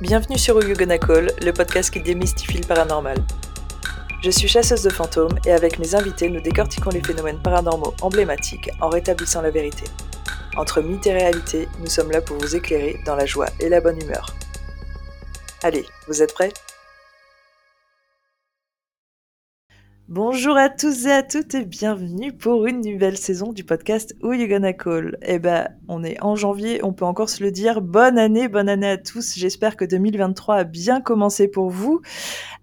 Bienvenue sur You le podcast qui démystifie le paranormal. Je suis chasseuse de fantômes et avec mes invités, nous décortiquons les phénomènes paranormaux emblématiques en rétablissant la vérité. Entre mythe et réalité, nous sommes là pour vous éclairer dans la joie et la bonne humeur. Allez, vous êtes prêts? Bonjour à tous et à toutes et bienvenue pour une nouvelle saison du podcast Who You Gonna Call. Eh ben, on est en janvier, on peut encore se le dire. Bonne année, bonne année à tous. J'espère que 2023 a bien commencé pour vous.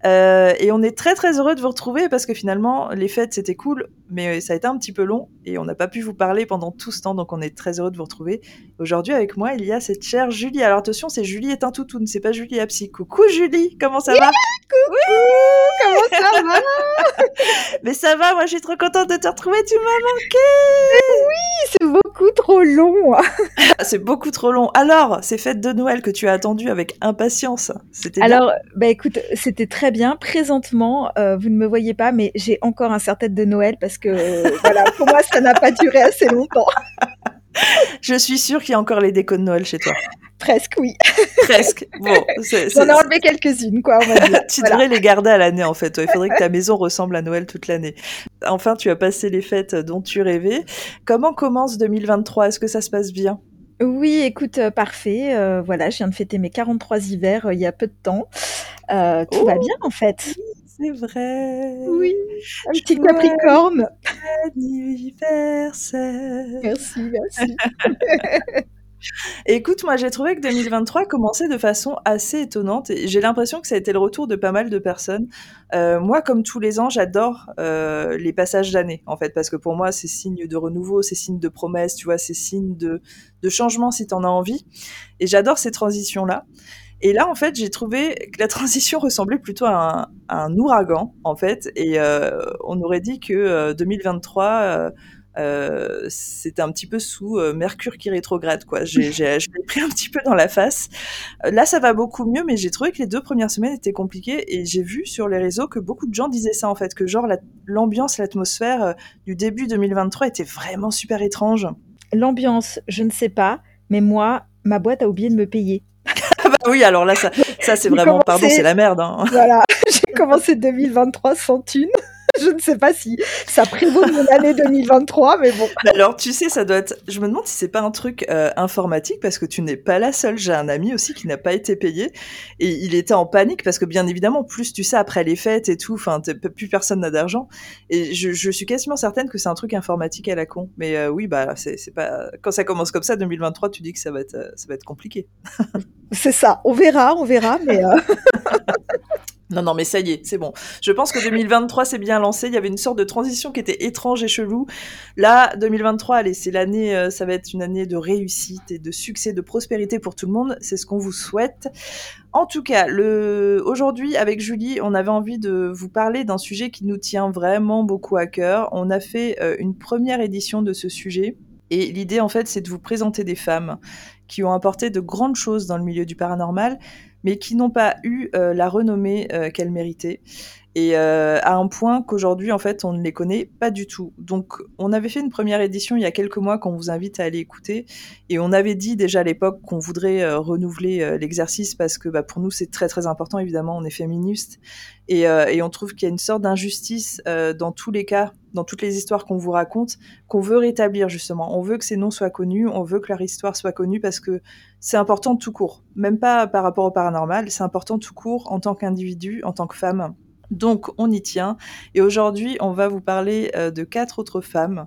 Euh, et on est très très heureux de vous retrouver parce que finalement, les fêtes c'était cool, mais ça a été un petit peu long et on n'a pas pu vous parler pendant tout ce temps, donc on est très heureux de vous retrouver. Aujourd'hui avec moi, il y a cette chère Julie. Alors attention, c'est Julie est un toutoune, c'est pas Julie Apsi. Coucou Julie, comment ça va? Coucou, comment ça va? Mais ça va, moi je suis trop contente de te retrouver, tu m'as manqué Oui, c'est beaucoup trop long C'est beaucoup trop long. Alors, ces fêtes de Noël que tu as attendues avec impatience, c'était Alors, bah écoute, c'était très bien. Présentement, euh, vous ne me voyez pas, mais j'ai encore un serre-tête de Noël parce que, voilà, pour moi, ça n'a pas duré assez longtemps. Je suis sûre qu'il y a encore les décos de Noël chez toi. Presque, oui. Presque. Bon, j'en ai enlevé quelques-unes, quoi. On va dire. tu devrais les garder à l'année, en fait. Il faudrait que ta maison ressemble à Noël toute l'année. Enfin, tu as passé les fêtes dont tu rêvais. Comment commence 2023 Est-ce que ça se passe bien? Oui, écoute, euh, parfait. Euh, voilà, je viens de fêter mes 43 hivers euh, il y a peu de temps. tout va bien en fait. C'est vrai. Oui, un petit Capricorne. Anniversaire. Merci, merci. Écoute, moi j'ai trouvé que 2023 commençait de façon assez étonnante. J'ai l'impression que ça a été le retour de pas mal de personnes. Euh, moi, comme tous les ans, j'adore euh, les passages d'année, en fait, parce que pour moi, c'est signe de renouveau, c'est signe de promesse, tu vois, c'est signe de, de changement si tu en as envie. Et j'adore ces transitions-là. Et là, en fait, j'ai trouvé que la transition ressemblait plutôt à un, ouragan, en fait. Et euh, on aurait dit que 2023 euh, c'était un petit peu sous euh, Mercure qui rétrograde, quoi. J'ai, pris un petit peu dans la face. Euh, là, ça va beaucoup mieux, mais j'ai trouvé que les deux premières semaines étaient compliquées et j'ai vu sur les réseaux que beaucoup de gens disaient ça, en fait, que genre l'ambiance, l'atmosphère du début 2023 était vraiment super étrange. L'ambiance, je ne sais pas, mais moi, ma boîte a oublié de me payer. Ah oui, alors là, ça, ça c'est vraiment, pardon, c'est la merde. Hein. Voilà, j'ai commencé 2023 sans thune. je ne sais pas si ça prévaut mon année 2023, mais bon. Alors, tu sais, ça doit être. Je me demande si c'est pas un truc euh, informatique parce que tu n'es pas la seule. J'ai un ami aussi qui n'a pas été payé et il était en panique parce que bien évidemment, plus tu sais après les fêtes et tout, enfin, plus personne n'a d'argent. Et je, suis quasiment certaine que c'est un truc informatique à la con. Mais euh, oui, bah, c'est pas. Quand ça commence comme ça, 2023, tu dis que ça va être, ça va être compliqué. c'est ça. On verra, on verra, mais. Euh, non, non, mais ça y est, c'est bon. Je pense que 2023 s'est bien lancé. Il y avait une sorte de transition qui était étrange et chelou. Là, 2023, allez, c'est l'année, euh, ça va être une année de réussite et de succès, de prospérité pour tout le monde. C'est ce qu'on vous souhaite. En tout cas, aujourd'hui, avec Julie, on avait envie de vous parler d'un sujet qui nous tient vraiment beaucoup à cœur. On a fait euh, une première édition de ce sujet. Et l'idée, en fait, c'est de vous présenter des femmes qui ont apporté de grandes choses dans le milieu du paranormal, mais qui n'ont pas eu euh, la renommée euh, qu'elles méritaient. Et euh, à un point qu'aujourd'hui, en fait, on ne les connaît pas du tout. Donc, on avait fait une première édition il y a quelques mois qu'on vous invite à aller écouter. Et on avait dit déjà à l'époque qu'on voudrait renouveler l'exercice parce que bah, pour nous, c'est très très important. Évidemment, on est féministe. Et, et on trouve qu'il y a une sorte d'injustice dans tous les cas, dans toutes les histoires qu'on vous raconte, qu'on veut rétablir justement. On veut que ces noms soient connus, on veut que leur histoire soit connue parce que c'est important tout court. Même pas par rapport au paranormal, c'est important tout court en tant qu'individu, en tant que femme. Donc on y tient. Et aujourd'hui, on va vous parler euh, de quatre autres femmes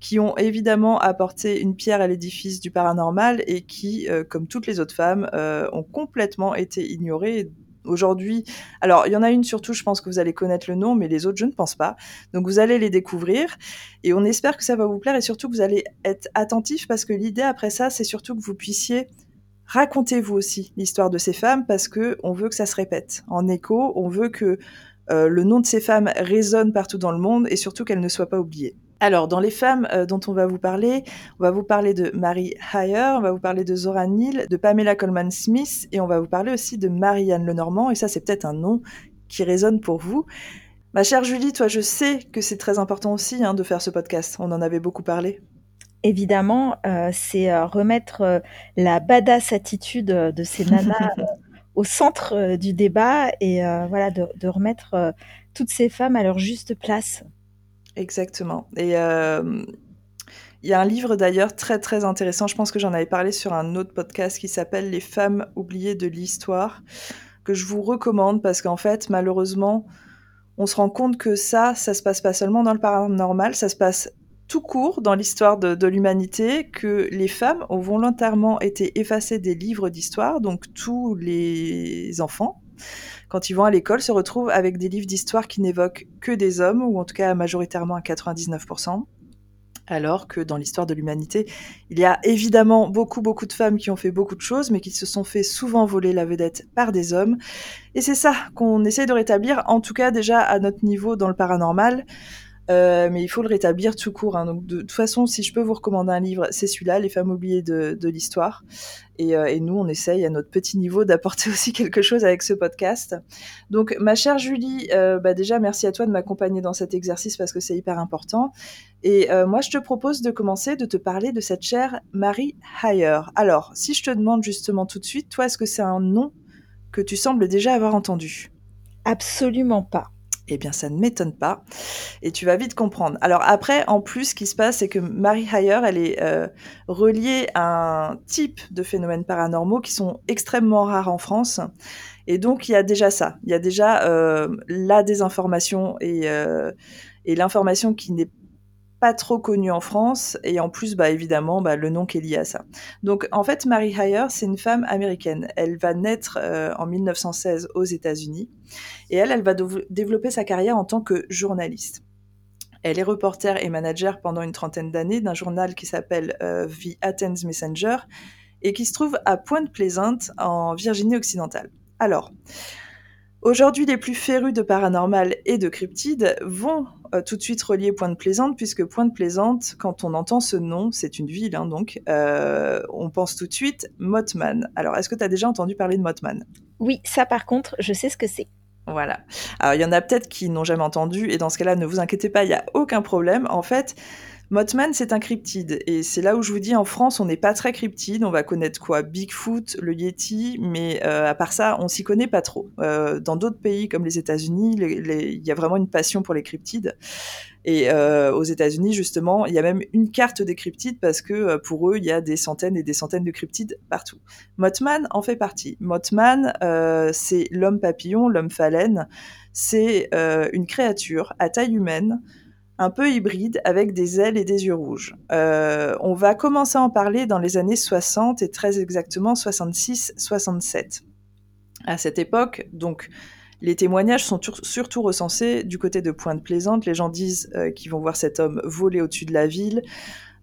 qui ont évidemment apporté une pierre à l'édifice du paranormal et qui, euh, comme toutes les autres femmes, euh, ont complètement été ignorées. Aujourd'hui, alors il y en a une surtout, je pense que vous allez connaître le nom, mais les autres, je ne pense pas. Donc vous allez les découvrir et on espère que ça va vous plaire et surtout que vous allez être attentifs parce que l'idée après ça, c'est surtout que vous puissiez racontez-vous aussi l'histoire de ces femmes parce que on veut que ça se répète en écho, on veut que euh, le nom de ces femmes résonne partout dans le monde et surtout qu'elles ne soient pas oubliées. Alors, dans les femmes euh, dont on va vous parler, on va vous parler de Mary Heyer, on va vous parler de Zora Neale, de Pamela Coleman Smith et on va vous parler aussi de Marianne Lenormand. Et ça, c'est peut-être un nom qui résonne pour vous. Ma chère Julie, toi, je sais que c'est très important aussi hein, de faire ce podcast. On en avait beaucoup parlé évidemment, euh, c'est euh, remettre euh, la badass attitude de ces nanas au centre du débat et voilà de, de remettre toutes ces femmes à leur juste place. Exactement. Et il y a un livre d'ailleurs très très intéressant, je pense que j'en avais parlé sur un autre podcast qui s'appelle Les femmes oubliées de l'histoire, que je vous recommande parce qu'en fait, malheureusement, on se rend compte que ça, ça se passe pas seulement dans le paranormal, ça se passe tout court dans l'histoire de, de l'humanité, que les femmes ont volontairement été effacées des livres d'histoire, donc tous les enfants, quand ils vont à l'école, se retrouvent avec des livres d'histoire qui n'évoquent que des hommes, ou en tout cas majoritairement à 99% alors que dans l'histoire de l'humanité, il y a évidemment beaucoup, beaucoup de femmes qui ont fait beaucoup de choses, mais qui se sont fait souvent voler la vedette par des hommes. Et c'est ça qu'on essaie de rétablir, en tout cas déjà à notre niveau dans le paranormal. Euh, mais il faut le rétablir tout court. Hein. Donc, de, toute façon, si je peux vous recommander un livre, c'est celui-là, Les femmes oubliées de, l'histoire. Et, euh, et, nous, on essaye à notre petit niveau d'apporter aussi quelque chose avec ce podcast. Donc, ma chère Julie, euh, bah déjà, merci à toi de m'accompagner dans cet exercice parce que c'est hyper important. Et moi, je te propose de commencer de te parler de cette chère Marie Hayer. Alors, si je te demande justement tout de suite, toi, est-ce que c'est un nom que tu sembles déjà avoir entendu? Absolument pas. Eh bien, ça ne m'étonne pas. Et tu vas vite comprendre. Alors après, en plus, ce qui se passe, c'est que Marie Hayer, elle est euh, reliée à un type de phénomènes paranormaux qui sont extrêmement rares en France. Et donc, il y a déjà ça. Il y a déjà euh, la désinformation et, euh, et l'information qui n'est pas trop connue en France, et en plus, bah, évidemment, bah, le nom qui est lié à ça. Donc, en fait, Mary Hayer, c'est une femme américaine. Elle va naître euh, en 1916 aux États-Unis, et elle, elle va développer sa carrière en tant que journaliste. Elle est reporter et manager pendant une trentaine d'années d'un journal qui s'appelle euh, The Athens Messenger, et qui se trouve à Pointe-Plaisante, en Virginie occidentale. Alors, Aujourd'hui, les plus férus de paranormal et de cryptides vont euh, tout de suite relier Pointe-Plaisante, puisque Pointe-Plaisante, quand on entend ce nom, c'est une ville, hein, donc, euh, on pense tout de suite Mothman. Alors, est-ce que tu as déjà entendu parler de Mothman Oui, ça par contre, je sais ce que c'est. Voilà. Alors, il y en a peut-être qui n'ont jamais entendu, et dans ce cas-là, ne vous inquiétez pas, il n'y a aucun problème. En fait, Mothman, c'est un cryptide. Et c'est là où je vous dis, en France, on n'est pas très cryptide. On va connaître quoi? Bigfoot, le Yeti, mais euh, à part ça, on s'y connaît pas trop. Euh, dans d'autres pays comme les États-Unis, il y a vraiment une passion pour les cryptides. Et euh, aux États-Unis, justement, il y a même une carte des cryptides parce que pour eux, il y a des centaines et des centaines de cryptides partout. Mothman en fait partie. Mothman, euh, c'est l'homme papillon, l'homme phalène. C'est une créature à taille humaine un peu hybride avec des ailes et des yeux rouges. Euh, on va commencer à en parler dans les années 60 et très exactement 66-67. À cette époque, donc, les témoignages sont surtout recensés du côté de Pointe-Plaisante. Les gens disent euh, qu'ils vont voir cet homme voler au-dessus de la ville.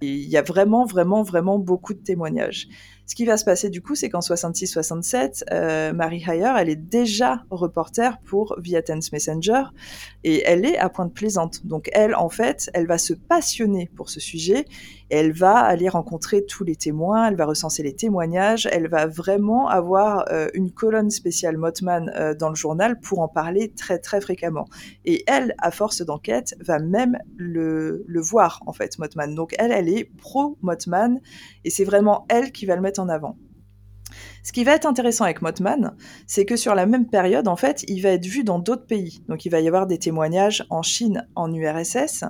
Il y a vraiment, vraiment, vraiment beaucoup de témoignages. Ce qui va se passer du coup, c'est qu'en 66-67, euh, Marie Hayer, elle est déjà reporter pour Viatens Messenger et elle est à Pointe-Plaisante. Donc elle, en fait, elle va se passionner pour ce sujet et elle va aller rencontrer tous les témoins, elle va recenser les témoignages, elle va vraiment avoir euh, une colonne spéciale Mothman euh, dans le journal pour en parler très très fréquemment. Et elle, à force d'enquête, va même le, voir en fait, Mothman. Donc elle, elle est pro Mothman et c'est vraiment elle qui va le mettre en avant. Ce qui va être intéressant avec Mothman, c'est que sur la même période, en fait, il va être vu dans d'autres pays. Donc il va y avoir des témoignages en Chine, en URSS.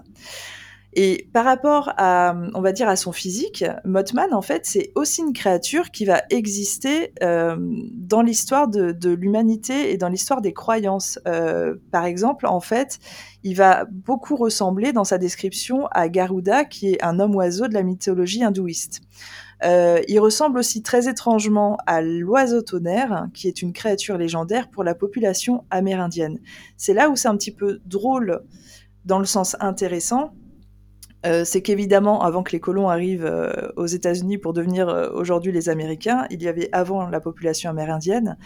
Et par rapport à, on va dire, à son physique, Mothman, en fait, c'est aussi une créature qui va exister euh, dans l'histoire de, l'humanité et dans l'histoire des croyances. Euh, par exemple, en fait, il va beaucoup ressembler dans sa description à Garuda, qui est un homme-oiseau de la mythologie hindouiste. Euh, il ressemble aussi très étrangement à l'oiseau tonnerre, qui est une créature légendaire pour la population amérindienne. C'est là où c'est un petit peu drôle dans le sens intéressant, euh, c'est qu'évidemment, avant que les colons arrivent euh, aux États-Unis pour devenir euh, aujourd'hui les Américains, il y avait avant la population amérindienne.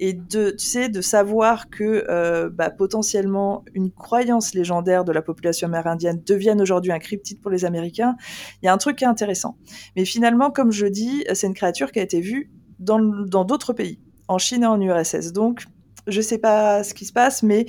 Et de, de savoir que bah, potentiellement une croyance légendaire de la population amérindienne devienne aujourd'hui un cryptide pour les Américains, il y a un truc qui est intéressant. Mais finalement, comme je dis, c'est une créature qui a été vue dans d'autres pays, en Chine et en URSS. Donc, je sais pas ce qui se passe, mais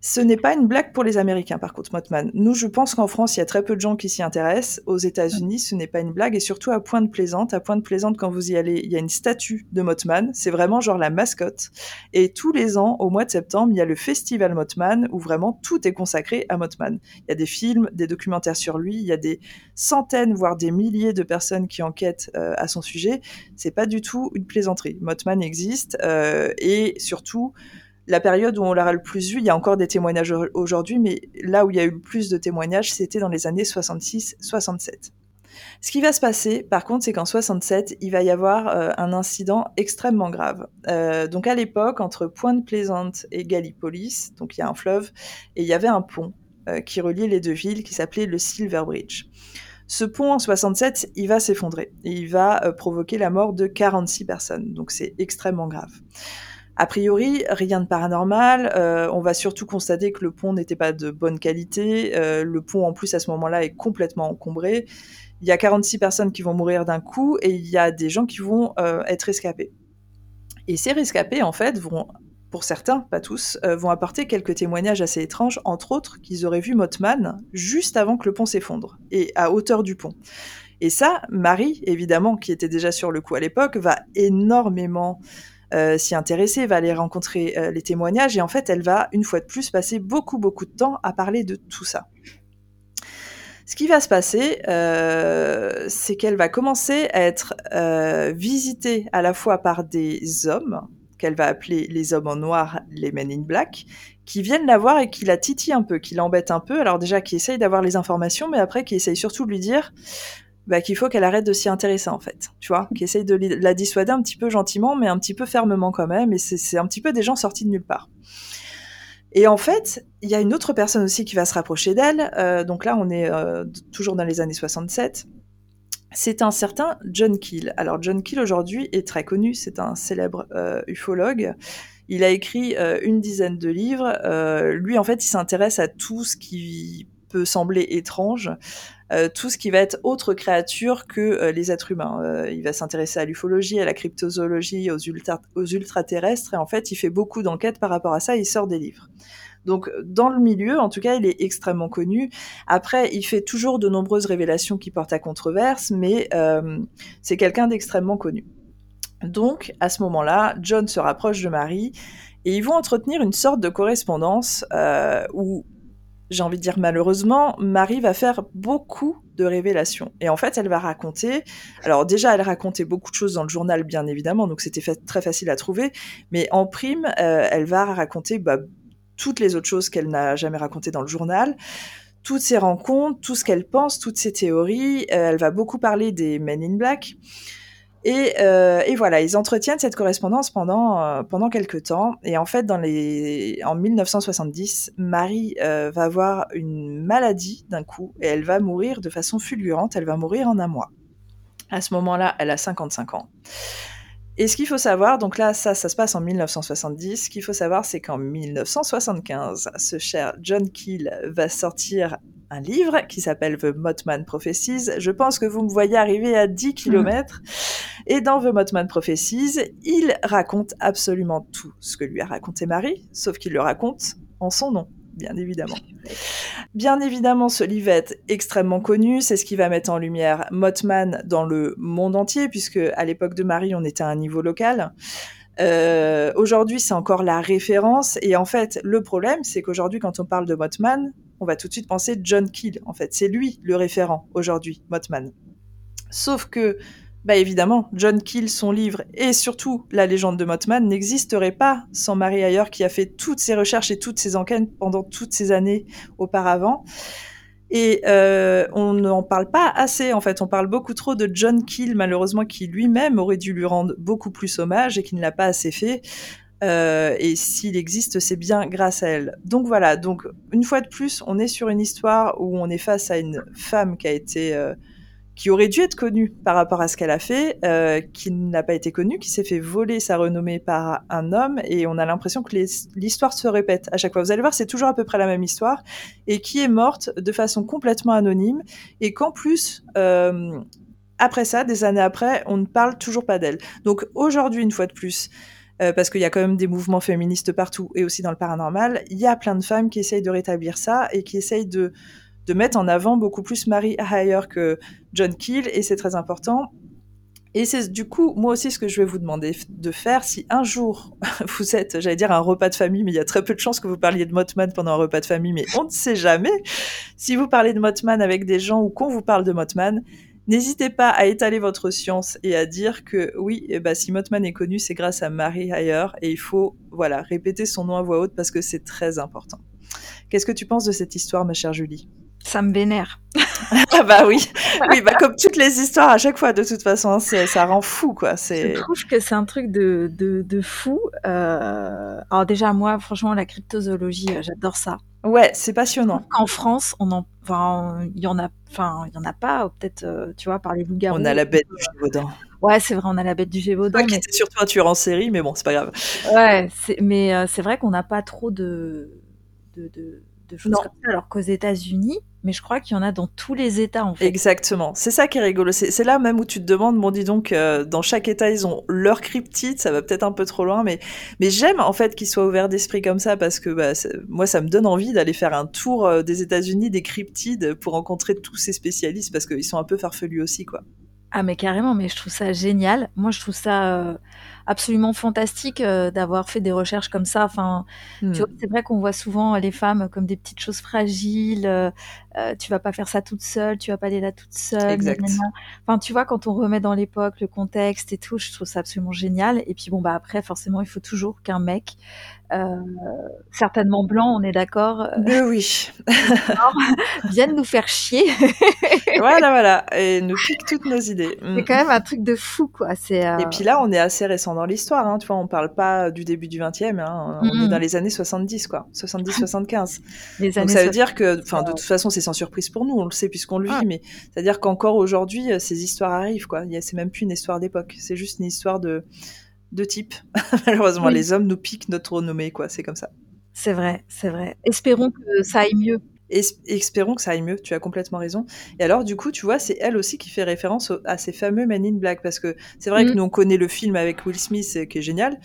Ce n'est pas une blague pour les Américains, par contre, Motman. Nous, je pense qu'en France, il y a très peu de gens qui s'y intéressent. Aux États-Unis, ce n'est pas une blague, et surtout à Pointe-Plaisante. À Pointe-Plaisante, quand vous y allez, il y a une statue de Motman. C'est vraiment genre la mascotte. Et tous les ans, au mois de septembre, il y a le festival Motman, où vraiment tout est consacré à Motman. Il y a des films, des documentaires sur lui, il y a des centaines, voire des milliers de personnes qui enquêtent euh, à son sujet. C'est pas du tout une plaisanterie. Motman existe, euh, et surtout, la période où on l'a le plus vu, il y a encore des témoignages aujourd'hui, mais là où il y a eu le plus de témoignages, c'était dans les années 66-67. Ce qui va se passer, par contre, c'est qu'en 67, il va y avoir euh, un incident extrêmement grave. Euh, donc à l'époque, entre Pointe-Plaisante et Gallipolis, donc il y a un fleuve, et il y avait un pont euh, qui reliait les deux villes, qui s'appelait le Silver Bridge. Ce pont en 67, il va s'effondrer et il va provoquer la mort de 46 personnes. Donc c'est extrêmement grave. A priori, rien de paranormal. Euh, on va surtout constater que le pont n'était pas de bonne qualité. Euh, le pont, en plus, à ce moment-là, est complètement encombré. Il y a 46 personnes qui vont mourir d'un coup et il y a des gens qui vont euh, être rescapés. Et ces rescapés, en fait, vont, pour certains, pas tous, vont apporter quelques témoignages assez étranges, entre autres qu'ils auraient vu Motman juste avant que le pont s'effondre et à hauteur du pont. Et ça, Marie, évidemment, qui était déjà sur le coup à l'époque, va énormément euh, s'y intéresser, va aller rencontrer euh, les témoignages et en fait elle va une fois de plus passer beaucoup beaucoup de temps à parler de tout ça. Ce qui va se passer, euh, c'est qu'elle va commencer à être visitée à la fois par des hommes, qu'elle va appeler les hommes en noir, les men in black, qui viennent la voir et qui la titillent un peu, qui l'embêtent un peu. Alors déjà, qui essayent d'avoir les informations, mais après qui essayent surtout de lui dire bah, qu'il faut qu'elle arrête de s'y intéresser en fait, tu vois, qui essaye de la dissuader un petit peu gentiment, mais un petit peu fermement quand même, et c'est un petit peu des gens sortis de nulle part. Et en fait, il y a une autre personne aussi qui va se rapprocher d'elle, euh, donc là on est euh, toujours dans les années 67, c'est un certain John Keel. Alors John Keel aujourd'hui est très connu, c'est un célèbre euh, ufologue. Il a écrit une dizaine de livres. lui, en fait, il s'intéresse à tout ce qui peut sembler étrange. Euh, tout ce qui va être autre créature que euh, les êtres humains. Euh, il va s'intéresser à l'ufologie, à la cryptozoologie, aux, ultra aux ultraterrestres, et en fait, il fait beaucoup d'enquêtes par rapport à ça, il sort des livres. Donc, dans le milieu, en tout cas, il est extrêmement connu. Après, il fait toujours de nombreuses révélations qui portent à controverse, mais c'est quelqu'un d'extrêmement connu. Donc, à ce moment-là, John se rapproche de Marie, et ils vont entretenir une sorte de correspondance où j'ai envie de dire malheureusement, Marie va faire beaucoup de révélations. Et en fait, elle va raconter. Alors déjà, elle racontait beaucoup de choses dans le journal, bien évidemment, donc c'était très facile à trouver. Mais en prime, euh, elle va raconter bah, toutes les autres choses qu'elle n'a jamais racontées dans le journal toutes ses rencontres, tout ce qu'elle pense, toutes ses théories. Euh, elle va beaucoup parler des Men in Black. Euh, et, voilà, ils entretiennent cette correspondance pendant, euh, pendant quelques temps. Et en fait, dans les... en 1970, Marie euh, va avoir une maladie d'un coup et elle va mourir de façon fulgurante. Elle va mourir en un mois. À ce moment-là, elle a 55 ans. Et ce qu'il faut savoir, donc là, ça, ça se passe en 1970. Ce qu'il faut savoir, c'est qu'en 1975, ce cher John Keel va sortir un livre qui s'appelle The Mothman Prophecies. Je pense que vous me voyez arriver à 10 km. Et dans The Mothman Prophecies, il raconte absolument tout ce que lui a raconté Marie, sauf qu'il le raconte en son nom, bien évidemment. Bien évidemment, ce livre est extrêmement connu, c'est ce qui va mettre en lumière Mothman dans le monde entier, puisque à l'époque de Marie, on était à un niveau local. Euh, aujourd'hui, c'est encore la référence. Et en fait, le problème, c'est qu'aujourd'hui, quand on parle de Mothman, on va tout de suite penser John Keel. En fait, c'est lui le référent aujourd'hui, Mothman. Sauf que, bah évidemment, John Keel, son livre et surtout la légende de Mothman n'existerait pas sans Marie Ayer qui a fait toutes ses recherches et toutes ses enquêtes pendant toutes ces années auparavant. Et euh, on n'en parle pas assez, en fait. On parle beaucoup trop de John Keel, malheureusement, qui lui-même aurait dû lui rendre beaucoup plus hommage et qui ne l'a pas assez fait. Euh, et s'il existe, c'est bien grâce à elle. Donc voilà, donc une fois de plus, on est sur une histoire où on est face à une femme qui a été euh, qui aurait dû être connue par rapport à ce qu'elle a fait, euh, qui n'a pas été connue, qui s'est fait voler sa renommée par un homme, et on a l'impression que l'histoire se répète à chaque fois. Vous allez voir, c'est toujours à peu près la même histoire, et qui est morte de façon complètement anonyme, et qu'en plus, après ça, des années après, on ne parle toujours pas d'elle. Donc aujourd'hui, une fois de plus, euh, parce qu'il y a quand même des mouvements féministes partout et aussi dans le paranormal, il y a plein de femmes qui essayent de rétablir ça et qui essayent de, mettre en avant beaucoup plus Mary Hayer que John Keel, et c'est très important. Et c'est du coup, moi aussi, ce que je vais vous demander de faire, si un jour vous êtes, j'allais dire un repas de famille, mais il y a très peu de chances que vous parliez de Mothman pendant un repas de famille, mais on ne sait jamais. Si vous parlez de Mothman avec des gens ou qu'on vous parle de Mothman, N'hésitez pas à étaler votre science et à dire que oui, eh ben, si Mothman est connu, c'est grâce à Marie Hayer et il faut voilà répéter son nom à voix haute parce que c'est très important. Qu'est-ce que tu penses de cette histoire, ma chère Julie? Ça me vénère. ah bah oui, oui bah comme toutes les histoires à chaque fois de toute façon, hein, ça rend fou quoi. Je trouve que c'est un truc de, de, de fou. Euh... Alors déjà moi, franchement, la cryptozoologie, euh, j'adore ça. Ouais, c'est passionnant. En France, on en, enfin, il y en a, enfin, il y en a pas, peut-être, euh, tu vois, par les loups-garous. On a la bête du Gévaudan. Ouais, c'est vrai, on a la bête du Gévaudan. Mais... C'est surtout un tueur en série, mais bon, c'est pas grave. Ouais, mais euh, c'est vrai qu'on n'a pas trop de, de, de, de choses comme ça, alors qu'aux États-Unis, mais je crois qu'il y en a dans tous les États en fait. Exactement, c'est ça qui est rigolo. C'est là même où tu te demandes, bon dis donc, euh, dans chaque État ils ont leur cryptide, ça va peut-être un peu trop loin, mais mais j'aime en fait qu'ils soient ouverts d'esprit comme ça parce que bah, moi ça me donne envie d'aller faire un tour euh, des États-Unis des cryptides pour rencontrer tous ces spécialistes parce qu'ils sont un peu farfelus aussi quoi. Ah mais carrément, mais je trouve ça génial. Moi je trouve ça euh, absolument fantastique euh, d'avoir fait des recherches comme ça. Enfin, hmm. c'est vrai qu'on voit souvent les femmes comme des petites choses fragiles. Euh, euh, tu vas pas faire ça toute seule, tu vas pas aller là toute seule. Exact. Enfin, tu vois, quand on remet dans l'époque le contexte et tout, je trouve ça absolument génial. Et puis bon, bah après, forcément, il faut toujours qu'un mec, euh, certainement blanc, on est d'accord. Euh, oui. vienne nous faire chier. voilà, voilà, et nous pique toutes nos idées. C'est quand même un truc de fou, quoi. C'est. Et puis là, on est assez récent dans l'histoire. Hein. Tu vois, on parle pas du début du 20e. Hein. On est dans les années 70, quoi. 70-75. Donc ça veut dire que, enfin, de toute façon, c'est sans surprise pour nous, on le sait puisqu'on le vit, mais c'est-à-dire qu'encore aujourd'hui, euh, ces histoires arrivent, quoi. C'est même plus une histoire d'époque, c'est juste une histoire de, de type. Malheureusement, les hommes nous piquent notre renommée, quoi. C'est comme ça. C'est vrai, c'est vrai. Espérons que ça aille mieux. Espérons que ça aille mieux, tu as complètement raison. Et alors, du coup, tu vois, c'est elle aussi qui fait référence à ces fameux Men in Black, parce que c'est vrai que mm. nous, on connaît le film avec Will Smith, euh, qui est génial,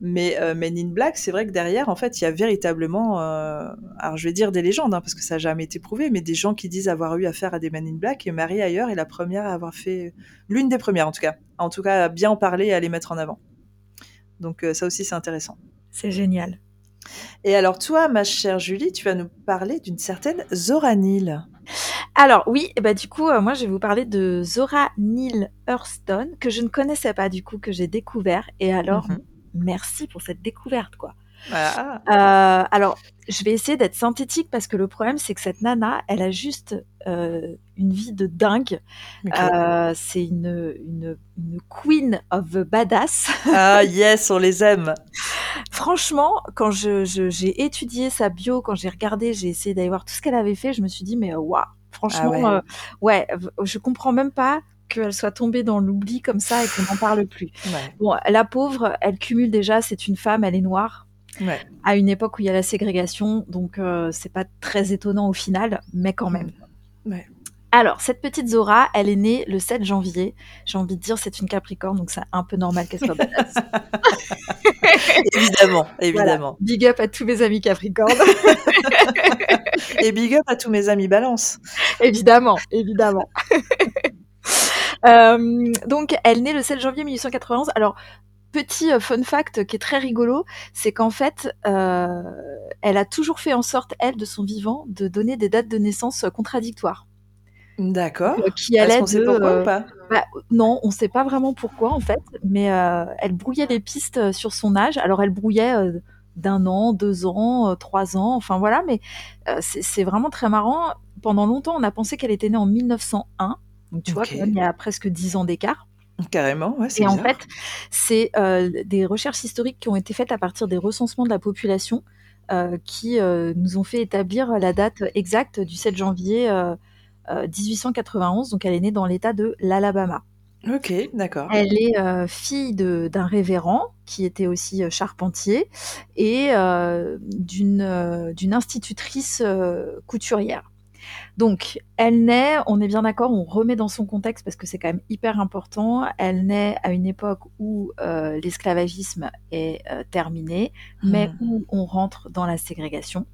mais euh, Men in Black, c'est vrai que derrière, en fait, il y a véritablement, euh, alors je vais dire des légendes, hein, parce que ça n'a jamais été prouvé, mais des gens qui disent avoir eu affaire à des Men in Black. Et Marie ailleurs est la première à avoir fait, l'une des premières en tout cas, en tout cas à bien en parler et à les mettre en avant. Donc euh, ça aussi, c'est intéressant. C'est génial. Et alors toi, ma chère Julie, tu vas nous parler d'une certaine Zora Neale. Alors oui, bah du coup, moi je vais vous parler de Zora Neale Hurston que je ne connaissais pas du coup que j'ai découvert. Et alors, mhm merci pour cette découverte, quoi. Ah. Euh, alors, je vais essayer d'être synthétique parce que le problème, c'est que cette nana, elle a juste euh, une vie de dingue. Euh, c'est une, une, une, queen of the badass. Ah yes, on les aime. Franchement, quand j'ai je, j'ai étudié sa bio, quand j'ai regardé, j'ai essayé d'aller voir tout ce qu'elle avait fait, je me suis dit, mais waouh, franchement, ah ouais. ouais, je comprends même pas qu'elle soit tombée dans l'oubli comme ça et qu'on n'en parle plus. Bon, la pauvre, elle cumule déjà, c'est une femme, elle est noire. À une époque où il y a la ségrégation, donc euh, c'est pas très étonnant au final, mais quand même. Alors, cette petite Zora, elle est née le 7 janvier. J'ai envie de dire, c'est une Capricorne, donc c'est un peu normal qu'elle soit badass. évidemment, évidemment. Big up à tous mes amis Capricorne. Et big up à tous mes amis Balance. Évidemment, évidemment. Euh, donc, elle naît le 7 janvier 1891. Alors, petit euh, fun fact qui est très rigolo, c'est qu'en fait, euh, elle a toujours fait en sorte, elle, de son vivant, de donner des dates de naissance contradictoires. D'accord. qui Est-ce qu'on sait pourquoi ou pas? bah, Non, on ne sait pas vraiment pourquoi en fait, mais elle brouillait les pistes sur son âge. Alors elle brouillait d'un an, deux ans, trois ans, enfin voilà, mais c'est vraiment très marrant. Pendant longtemps, on a pensé qu'elle était née en 1901 donc tu vois, il y a presque dix ans d'écart. Carrément, ouais, Et en fait, c'est euh, des recherches historiques qui ont été faites à partir des recensements de la population euh, qui euh, nous ont fait établir la date exacte du 7 janvier 1891. Donc elle est née dans l'État de l'Alabama. Ok, d'accord. Elle est fille d'un révérend qui était aussi charpentier et d'une institutrice couturière. Donc, elle naît, on est bien d'accord, on remet dans son contexte parce que c'est quand même hyper important. Elle naît à une époque où euh, l'esclavagisme est euh, terminé, mais Mhm. où on rentre dans la ségrégation.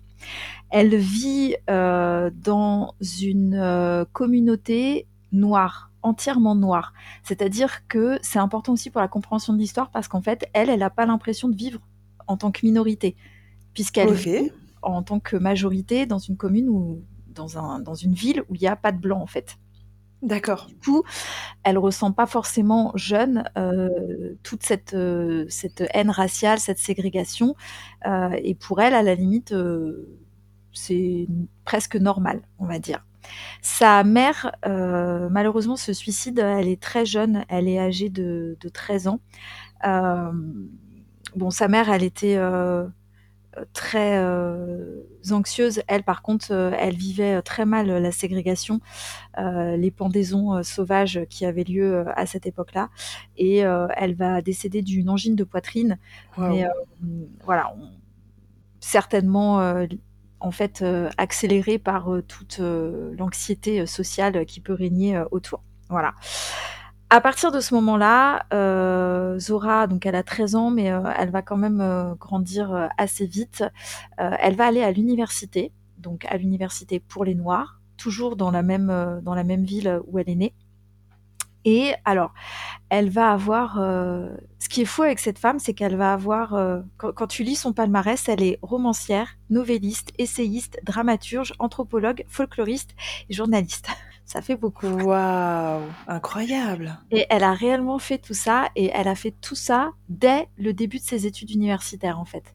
Elle vit euh, dans une communauté noire, entièrement noire. C'est-à-dire que c'est important aussi pour la compréhension de l'histoire parce qu'en fait, elle, elle n'a pas l'impression de vivre en tant que minorité, puisqu'elle Ok. vit en tant que majorité dans une commune ou dans, un, dans une ville où il n'y a pas de blanc en fait. D'accord. Du coup, elle ressent pas forcément jeune euh, toute cette, euh, cette haine raciale, cette ségrégation. Euh, et pour elle, à la limite, c'est presque normal, on va dire. Sa mère, malheureusement, se suicide. Elle est très jeune. Elle est âgée de, de 13 ans. Bon, sa mère, elle était très euh, anxieuse. Elle, par contre, euh, elle vivait très mal la ségrégation, euh, les pendaisons euh, sauvages qui avaient lieu euh, à cette époque-là. Et euh, elle va décéder d'une angine de poitrine. Mais euh, voilà, on- certainement euh, en fait euh, accélérée par euh, toute euh, l'anxiété euh, sociale qui peut régner euh, autour. Voilà. À partir de ce moment-là, euh, Zora, donc elle a 13 ans, mais euh, elle va quand même euh, grandir assez vite. Elle va aller à l'université, donc à l'université pour les Noirs, toujours dans la même, dans la même ville où elle est née. Et alors, elle va avoir. ce qui est fou avec cette femme, c'est qu'elle va avoir. quand, quand tu lis son palmarès, elle est romancière, novelliste, essayiste, dramaturge, anthropologue, folkloriste et journaliste. Ça fait beaucoup. Waouh, incroyable. Et elle a réellement fait tout ça, et elle a fait tout ça dès le début de ses études universitaires, en fait.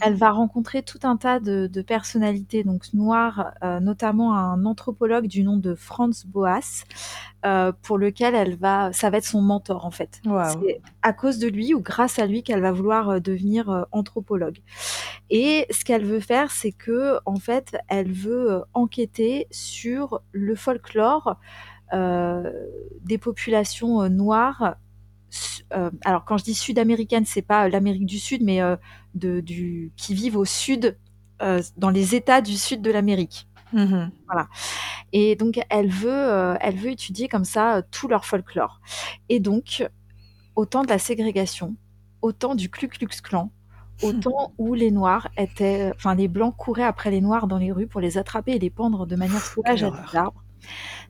Elle va rencontrer tout un tas de, de personnalités donc noires, euh, notamment un anthropologue du nom de Franz Boas, euh, pour lequel elle va, ça va être son mentor en fait. Waouh. C'est à cause de lui ou grâce à lui qu'elle va vouloir euh, devenir euh, anthropologue. Et ce qu'elle veut faire, c'est que en fait, elle veut enquêter sur le folklore euh, des populations euh, noires. euh, alors quand je dis sud-américaine, c'est pas l'Amérique du Sud, mais euh, de, du, qui vivent au sud, euh, dans les États du sud de l'Amérique. Mhm. Et donc elle veut, euh, elle veut étudier comme ça tout leur folklore. Et donc au temps de la ségrégation, au temps du Ku Klux Klan, au temps où les Noirs étaient, enfin les Blancs couraient après les Noirs dans les rues pour les attraper et les pendre de manière sauvage à des arbres.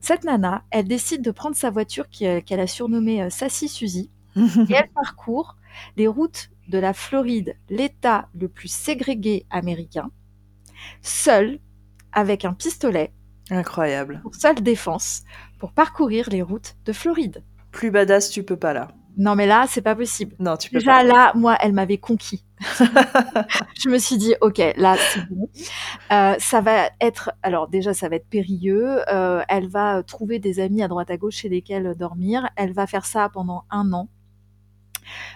Cette nana, elle décide de prendre sa voiture euh, qu'elle a surnommée euh, Sassy Suzy et elle parcourt les routes de la Floride, l'État le plus ségrégué américain, seule, avec un pistolet, Incroyable. pour seule défense, pour parcourir les routes de Floride. Plus badass, tu peux pas là. Non mais là, c'est pas possible. Non, tu peux Déjà pas. là, moi, elle m'avait conquis. je me suis dit, ok, là, c'est bon. Euh, ça va être, alors déjà, ça va être périlleux. Euh, elle va trouver des amis à droite à gauche chez lesquels dormir. Elle va faire ça pendant un an.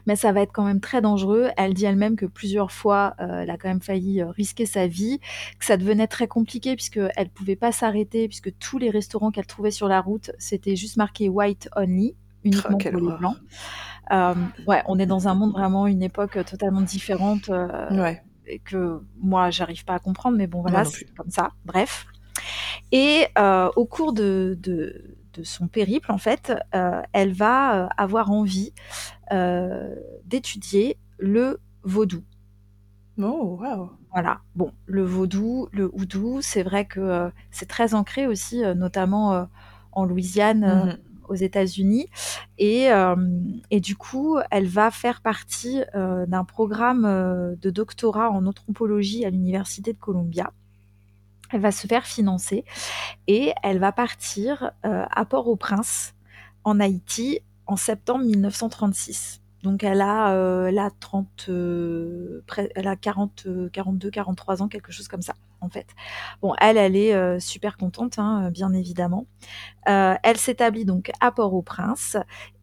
Mais ça va être quand même très dangereux. Elle dit elle-même que plusieurs fois, euh, elle a quand même failli risquer sa vie, que ça devenait très compliqué puisque elle pouvait pas s'arrêter, puisque tous les restaurants qu'elle trouvait sur la route, c'était juste marqué white only, uniquement Oh, pour les blancs. Ouais, on est dans un monde vraiment une époque totalement différente euh, Ouais. que moi j'arrive pas à comprendre, mais bon voilà, c'est comme ça. Bref. Et euh, au cours de, de, de son périple, en fait, euh, elle va euh, avoir envie euh, d'étudier le vaudou. Oh, waouh. Voilà. Bon, le vaudou, le houdou, c'est vrai que euh, c'est très ancré aussi, euh, notamment euh, en Louisiane, euh, Mhm. Aux États-Unis. Et, euh, et du coup, elle va faire partie euh, d'un programme euh, de doctorat en anthropologie à l'Université de Columbia. Elle va se faire financer et elle va partir à Port-au-Prince, en Haïti, en septembre 1936. Donc elle a, elle a 30, près- elle a 40, euh, 42, 43 ans, quelque chose comme ça, en fait. Bon, elle, elle est euh, super contente, hein, bien évidemment. Euh, elle s'établit donc à Port-au-Prince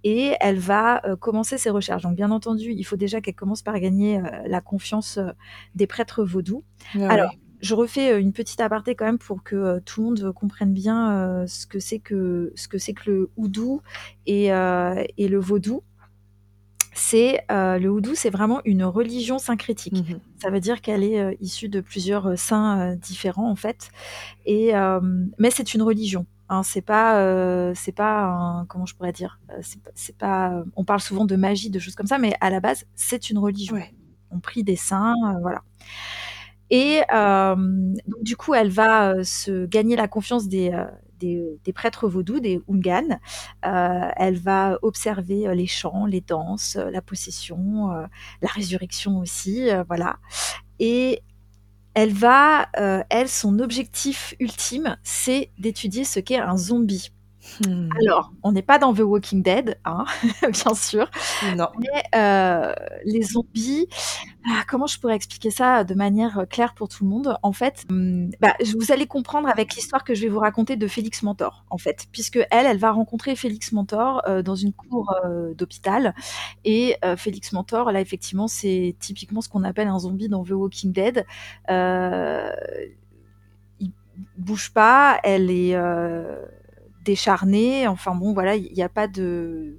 et elle va euh, commencer ses recherches. Donc bien entendu, il faut déjà qu'elle commence par gagner euh, la confiance euh, des prêtres vaudous. Ah Alors, ouais. je refais euh, une petite aparté quand même pour que euh, tout le monde comprenne bien euh, ce que c'est que ce que c'est que le houdou et, euh, et le vaudou. C'est le houdou, c'est vraiment une religion syncrétique. Mmh Ça veut dire qu'elle est issue de plusieurs saints différents en fait, et mais c'est une religion. Hein, c'est pas, c'est pas comment je pourrais dire, c'est pas, on parle souvent de magie, de choses comme ça, mais à la base, c'est une religion. On prie des saints, voilà. Et donc, du coup, elle va se gagner la confiance des, des, prêtres vaudous, des Ungan. elle va observer les chants, les danses, la possession, la résurrection aussi, voilà. Et elle va, elle, son objectif ultime, c'est d'étudier ce qu'est un zombie. Hmm. Alors, on n'est pas dans The Walking Dead, hein, bien sûr. Non. Mais euh, les zombies, ah, comment je pourrais expliquer ça de manière euh, claire pour tout le monde? En fait, hmm, bah, vous allez comprendre avec l'histoire que je vais vous raconter de Félix Mentor, en fait, puisque elle, elle va rencontrer Félix Mentor euh, dans une cour d'hôpital, et Félix Mentor, là, effectivement, c'est typiquement ce qu'on appelle un zombie dans The Walking Dead. il bouge pas, elle est décharné. Enfin bon, voilà, il n'y a pas de,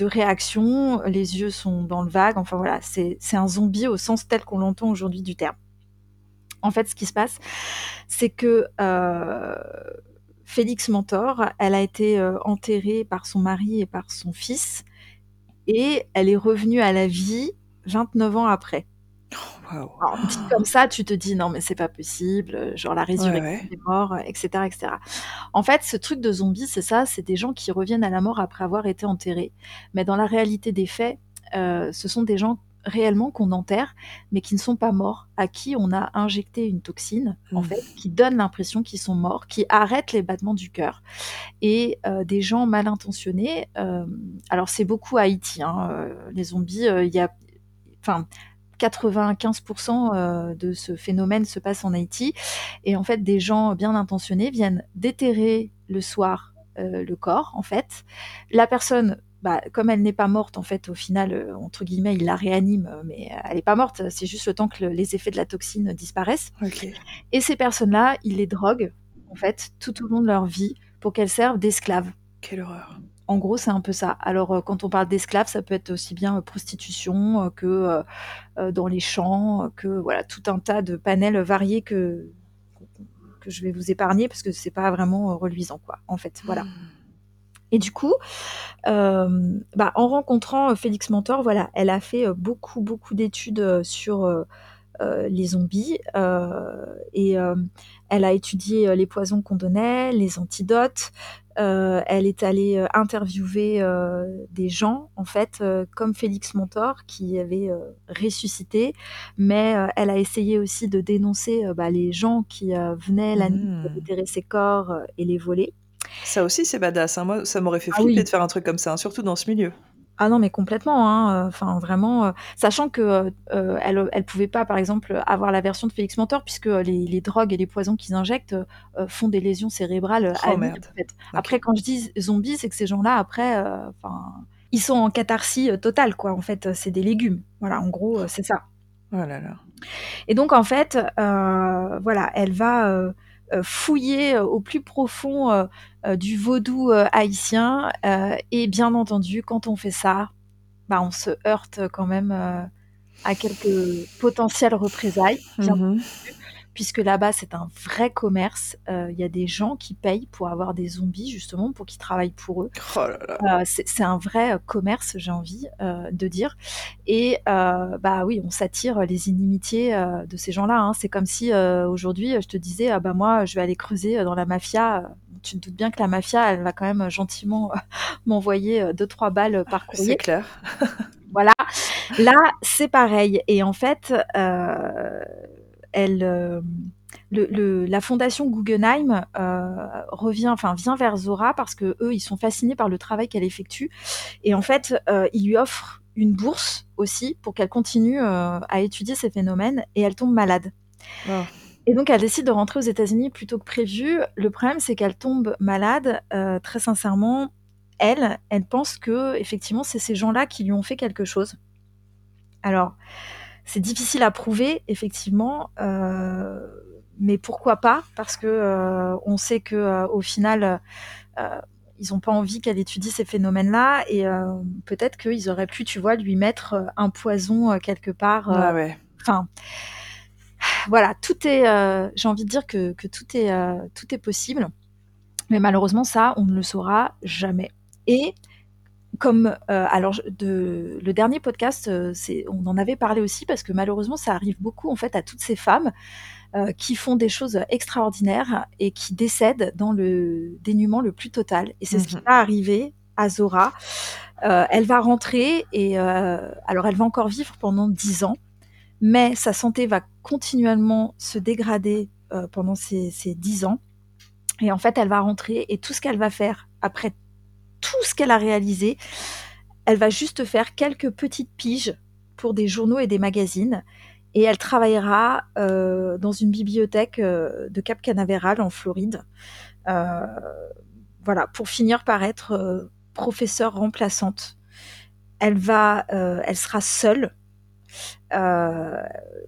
réaction. Les yeux sont dans le vague. Enfin voilà, c'est un zombie au sens tel qu'on l'entend aujourd'hui du terme. En fait, ce qui se passe, c'est que euh, Félix Mentor, elle a été euh, enterrée par son mari et par son fils, et elle est revenue à la vie 29 ans après. Wow. comme ça, tu te dis non mais c'est pas possible, genre la résurrection des morts, etc., etc. En fait, ce truc de zombie, c'est ça, c'est des gens qui reviennent à la mort après avoir été enterrés. Mais dans la réalité des faits, euh, ce sont des gens réellement qu'on enterre, mais qui ne sont pas morts, à qui on a injecté une toxine, en fait, qui donne l'impression qu'ils sont morts, qui arrête les battements du cœur. Et euh, des gens mal intentionnés, euh, alors c'est beaucoup Haïti, hein, les zombies, il y a, enfin, 95% euh, de ce phénomène se passe en Haïti. Et en fait, des gens bien intentionnés viennent déterrer le soir euh, le corps, en fait. La personne, bah, comme elle n'est pas morte, en fait, au final, euh, entre guillemets, il la réanime, mais elle n'est pas morte. C'est juste le temps que les effets de la toxine disparaissent. Et ces personnes-là, ils les droguent, en fait, tout au long de leur vie pour qu'elles servent d'esclaves. Quelle horreur. En gros, c'est un peu ça. Alors, euh, quand on parle d'esclaves, ça peut être aussi bien euh, prostitution euh, que dans les champs, que voilà, tout un tas de panels variés que que je vais vous épargner parce que c'est pas vraiment reluisant, quoi. En fait, voilà. Hmm. Et du coup, bah, en rencontrant Félix Mentor, voilà, elle a fait beaucoup, beaucoup d'études sur les zombies et elle a étudié les poisons qu'on donnait, les antidotes, euh, elle est allée euh, interviewer euh, des gens, en fait, comme Félix Montor, qui avait ressuscité, mais elle a essayé aussi de dénoncer bah, les gens qui venaient la nuit pour mmh. déterrer ses corps et les voler. Ça aussi, c'est badass. Hein. Moi, ça m'aurait fait ah flipper de faire un truc comme ça, hein, surtout dans ce milieu. Ah non, mais complètement. Hein, euh, enfin, vraiment, euh, sachant que euh, elle, elle pouvait pas, par exemple, avoir la version de Félix Mentor, puisque les, drogues et les poisons qu'ils injectent font des lésions cérébrales. Oh, merde. Après, quand je dis zombies, c'est que ces gens-là, après, enfin, ils sont en catharsis totale, quoi. En fait, c'est des légumes. Voilà, en gros, c'est ça. Oh là là. Et donc, en fait, voilà, elle va euh, fouiller euh, au plus profond euh, du vaudou haïtien. et bien entendu, quand on fait ça, bah, on se heurte quand même à quelques potentielles représailles. Mmh puisque là-bas c'est un vrai commerce. Euh, il y a des gens qui payent pour avoir des zombies justement pour qu'ils travaillent pour eux. Oh euh, c'est un vrai euh, commerce, j'ai envie de dire. Et bah oui, on s'attire les inimitiés de ces gens-là. Hein. C'est comme si aujourd'hui je te disais ah bah moi je vais aller creuser dans la mafia. Tu te doutes bien que la mafia, elle va quand même gentiment m'envoyer deux trois balles par courrier. C'est clair. voilà. Là, c'est pareil. Et en fait, elle, euh, la fondation Guggenheim euh, revient, enfin vient vers Zora parce que eux, ils sont fascinés par le travail qu'elle effectue et en fait, euh, ils lui offrent une bourse aussi pour qu'elle continue à étudier ces phénomènes et elle tombe malade. Oh. Et donc, elle décide de rentrer aux États-Unis plutôt que prévu. Le problème, c'est qu'elle tombe malade. très sincèrement, elle, elle pense que effectivement, c'est ces gens-là qui lui ont fait quelque chose. Alors, c'est difficile à prouver, effectivement, euh, mais pourquoi pas Parce que euh, on sait que euh, au final, ils n'ont pas envie qu'elle étudie ces phénomènes-là et peut-être qu'ils auraient pu, tu vois, lui mettre un poison quelque part. Ah ouais. Enfin, voilà, tout est. J'ai envie de dire que, que tout est tout est possible, mais malheureusement ça, on ne le saura jamais. Et comme euh, alors de, le dernier podcast, euh, on en avait parlé aussi parce que malheureusement ça arrive beaucoup en fait à toutes ces femmes euh, qui font des choses extraordinaires et qui décèdent dans le dénuement le plus total. Et c'est ce qui mhm. va arriver à Zora. elle va rentrer et alors elle va encore vivre pendant dix ans, mais sa santé va continuellement se dégrader pendant ces dix ans. Et en fait, elle va rentrer et tout ce qu'elle va faire après tout ce qu'elle a réalisé. Elle va juste faire quelques petites piges pour des journaux et des magazines. Et elle travaillera euh, dans une bibliothèque euh, de Cap Canaveral en Floride. Euh, voilà, pour finir par être professeure remplaçante. Elle va, elle sera seule.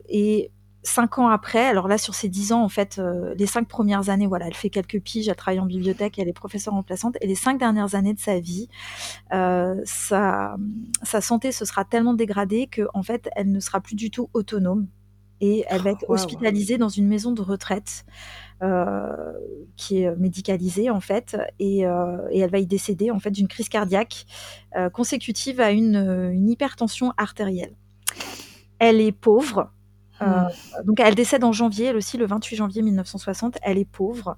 et cinq ans après, alors là sur ces dix ans en fait, euh, les cinq premières années, voilà, elle fait quelques piges, elle travaille en bibliothèque, elle est professeure remplaçante, et les cinq dernières années de sa vie, euh, sa, sa santé se sera tellement dégradée que en fait, elle ne sera plus du tout autonome et elle va être hospitalisée dans une maison de retraite. Euh, qui est médicalisée en fait et, et, elle va y décéder en fait d'une crise cardiaque consécutive à une, une hypertension artérielle. Elle est pauvre, euh, hmm. donc elle décède en janvier, elle aussi le 28 janvier 1960. Elle est pauvre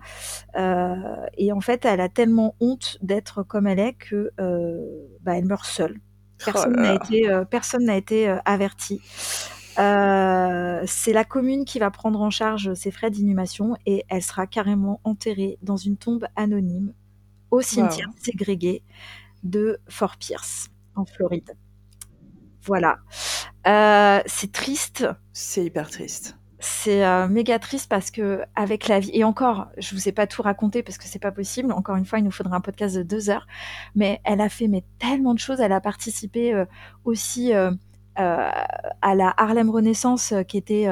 euh, et en fait elle a tellement honte d'être comme elle est que euh, bah, elle meurt seule. Personne n'a été, personne n'a été averti. c'est la commune qui va prendre en charge ses frais d'inhumation et elle sera carrément enterrée dans une tombe anonyme au cimetière ségrégué de Fort Pierce en Floride. Voilà. Euh, c'est triste. C'est hyper triste. C'est euh, méga triste parce que avec la vie et encore, je vous ai pas tout raconté parce que c'est pas possible. Encore une fois, il nous faudra un podcast de deux heures. Mais elle a fait mais tellement de choses. Elle a participé euh, aussi à la Harlem Renaissance, qui était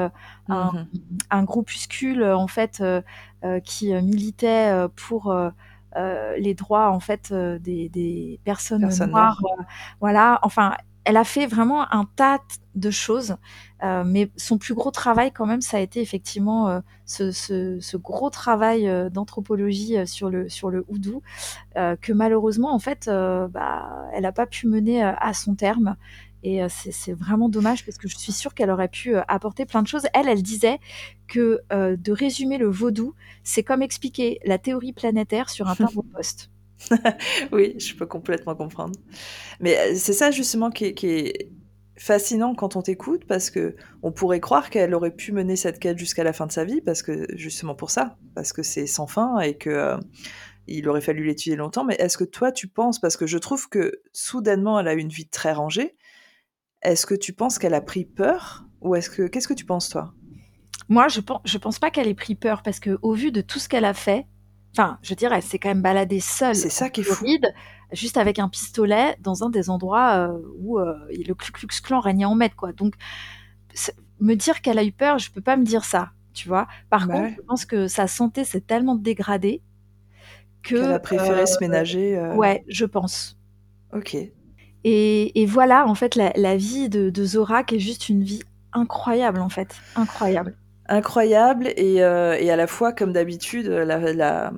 un, groupuscule en fait qui militait pour les droits en fait des, personnes, noires. voilà. Enfin, elle a fait vraiment un tas de choses, euh, mais son plus gros travail quand même, ça a été effectivement euh, ce, gros travail euh, d'anthropologie sur le sur le houdou que malheureusement en fait, bah, elle n'a pas pu mener à son terme. Et c'est vraiment dommage parce que je suis sûre qu'elle aurait pu apporter plein de choses. Elle, elle disait que de résumer le vaudou, c'est comme expliquer la théorie planétaire sur un timbre poste. oui, je peux complètement comprendre. Mais euh, c'est ça justement qui est, fascinant quand on t'écoute parce que on pourrait croire qu'elle aurait pu mener cette quête jusqu'à la fin de sa vie parce que justement pour ça, parce que c'est sans fin et que euh, il aurait fallu l'étudier longtemps. Mais est-ce que toi tu penses, parce que je trouve que soudainement elle a une vie très rangée, est-ce que tu penses qu'elle a pris peur ou est-ce que qu'est-ce que tu penses toi? Moi, je pense, je pense pas qu'elle ait pris peur parce que au vu de tout ce qu'elle a fait, Enfin, je dirais, c'est quand même baladée seule. C'est ça qui est fou. Juste avec un pistolet dans un des endroits euh, où euh, le Ku Klux Klan régnait en maître, quoi. Donc, me dire qu'elle a eu peur, je peux pas me dire ça, tu vois. Par bah contre, je pense que sa santé s'est tellement dégradée que. Qu'elle a préféré se euh, ménager. Ouais, je pense. Ok. Et, voilà, en fait, la, vie de, de Zora, qui est juste une vie incroyable, en fait. Incroyable incroyable et, euh, et, à la fois, comme d'habitude, la, la,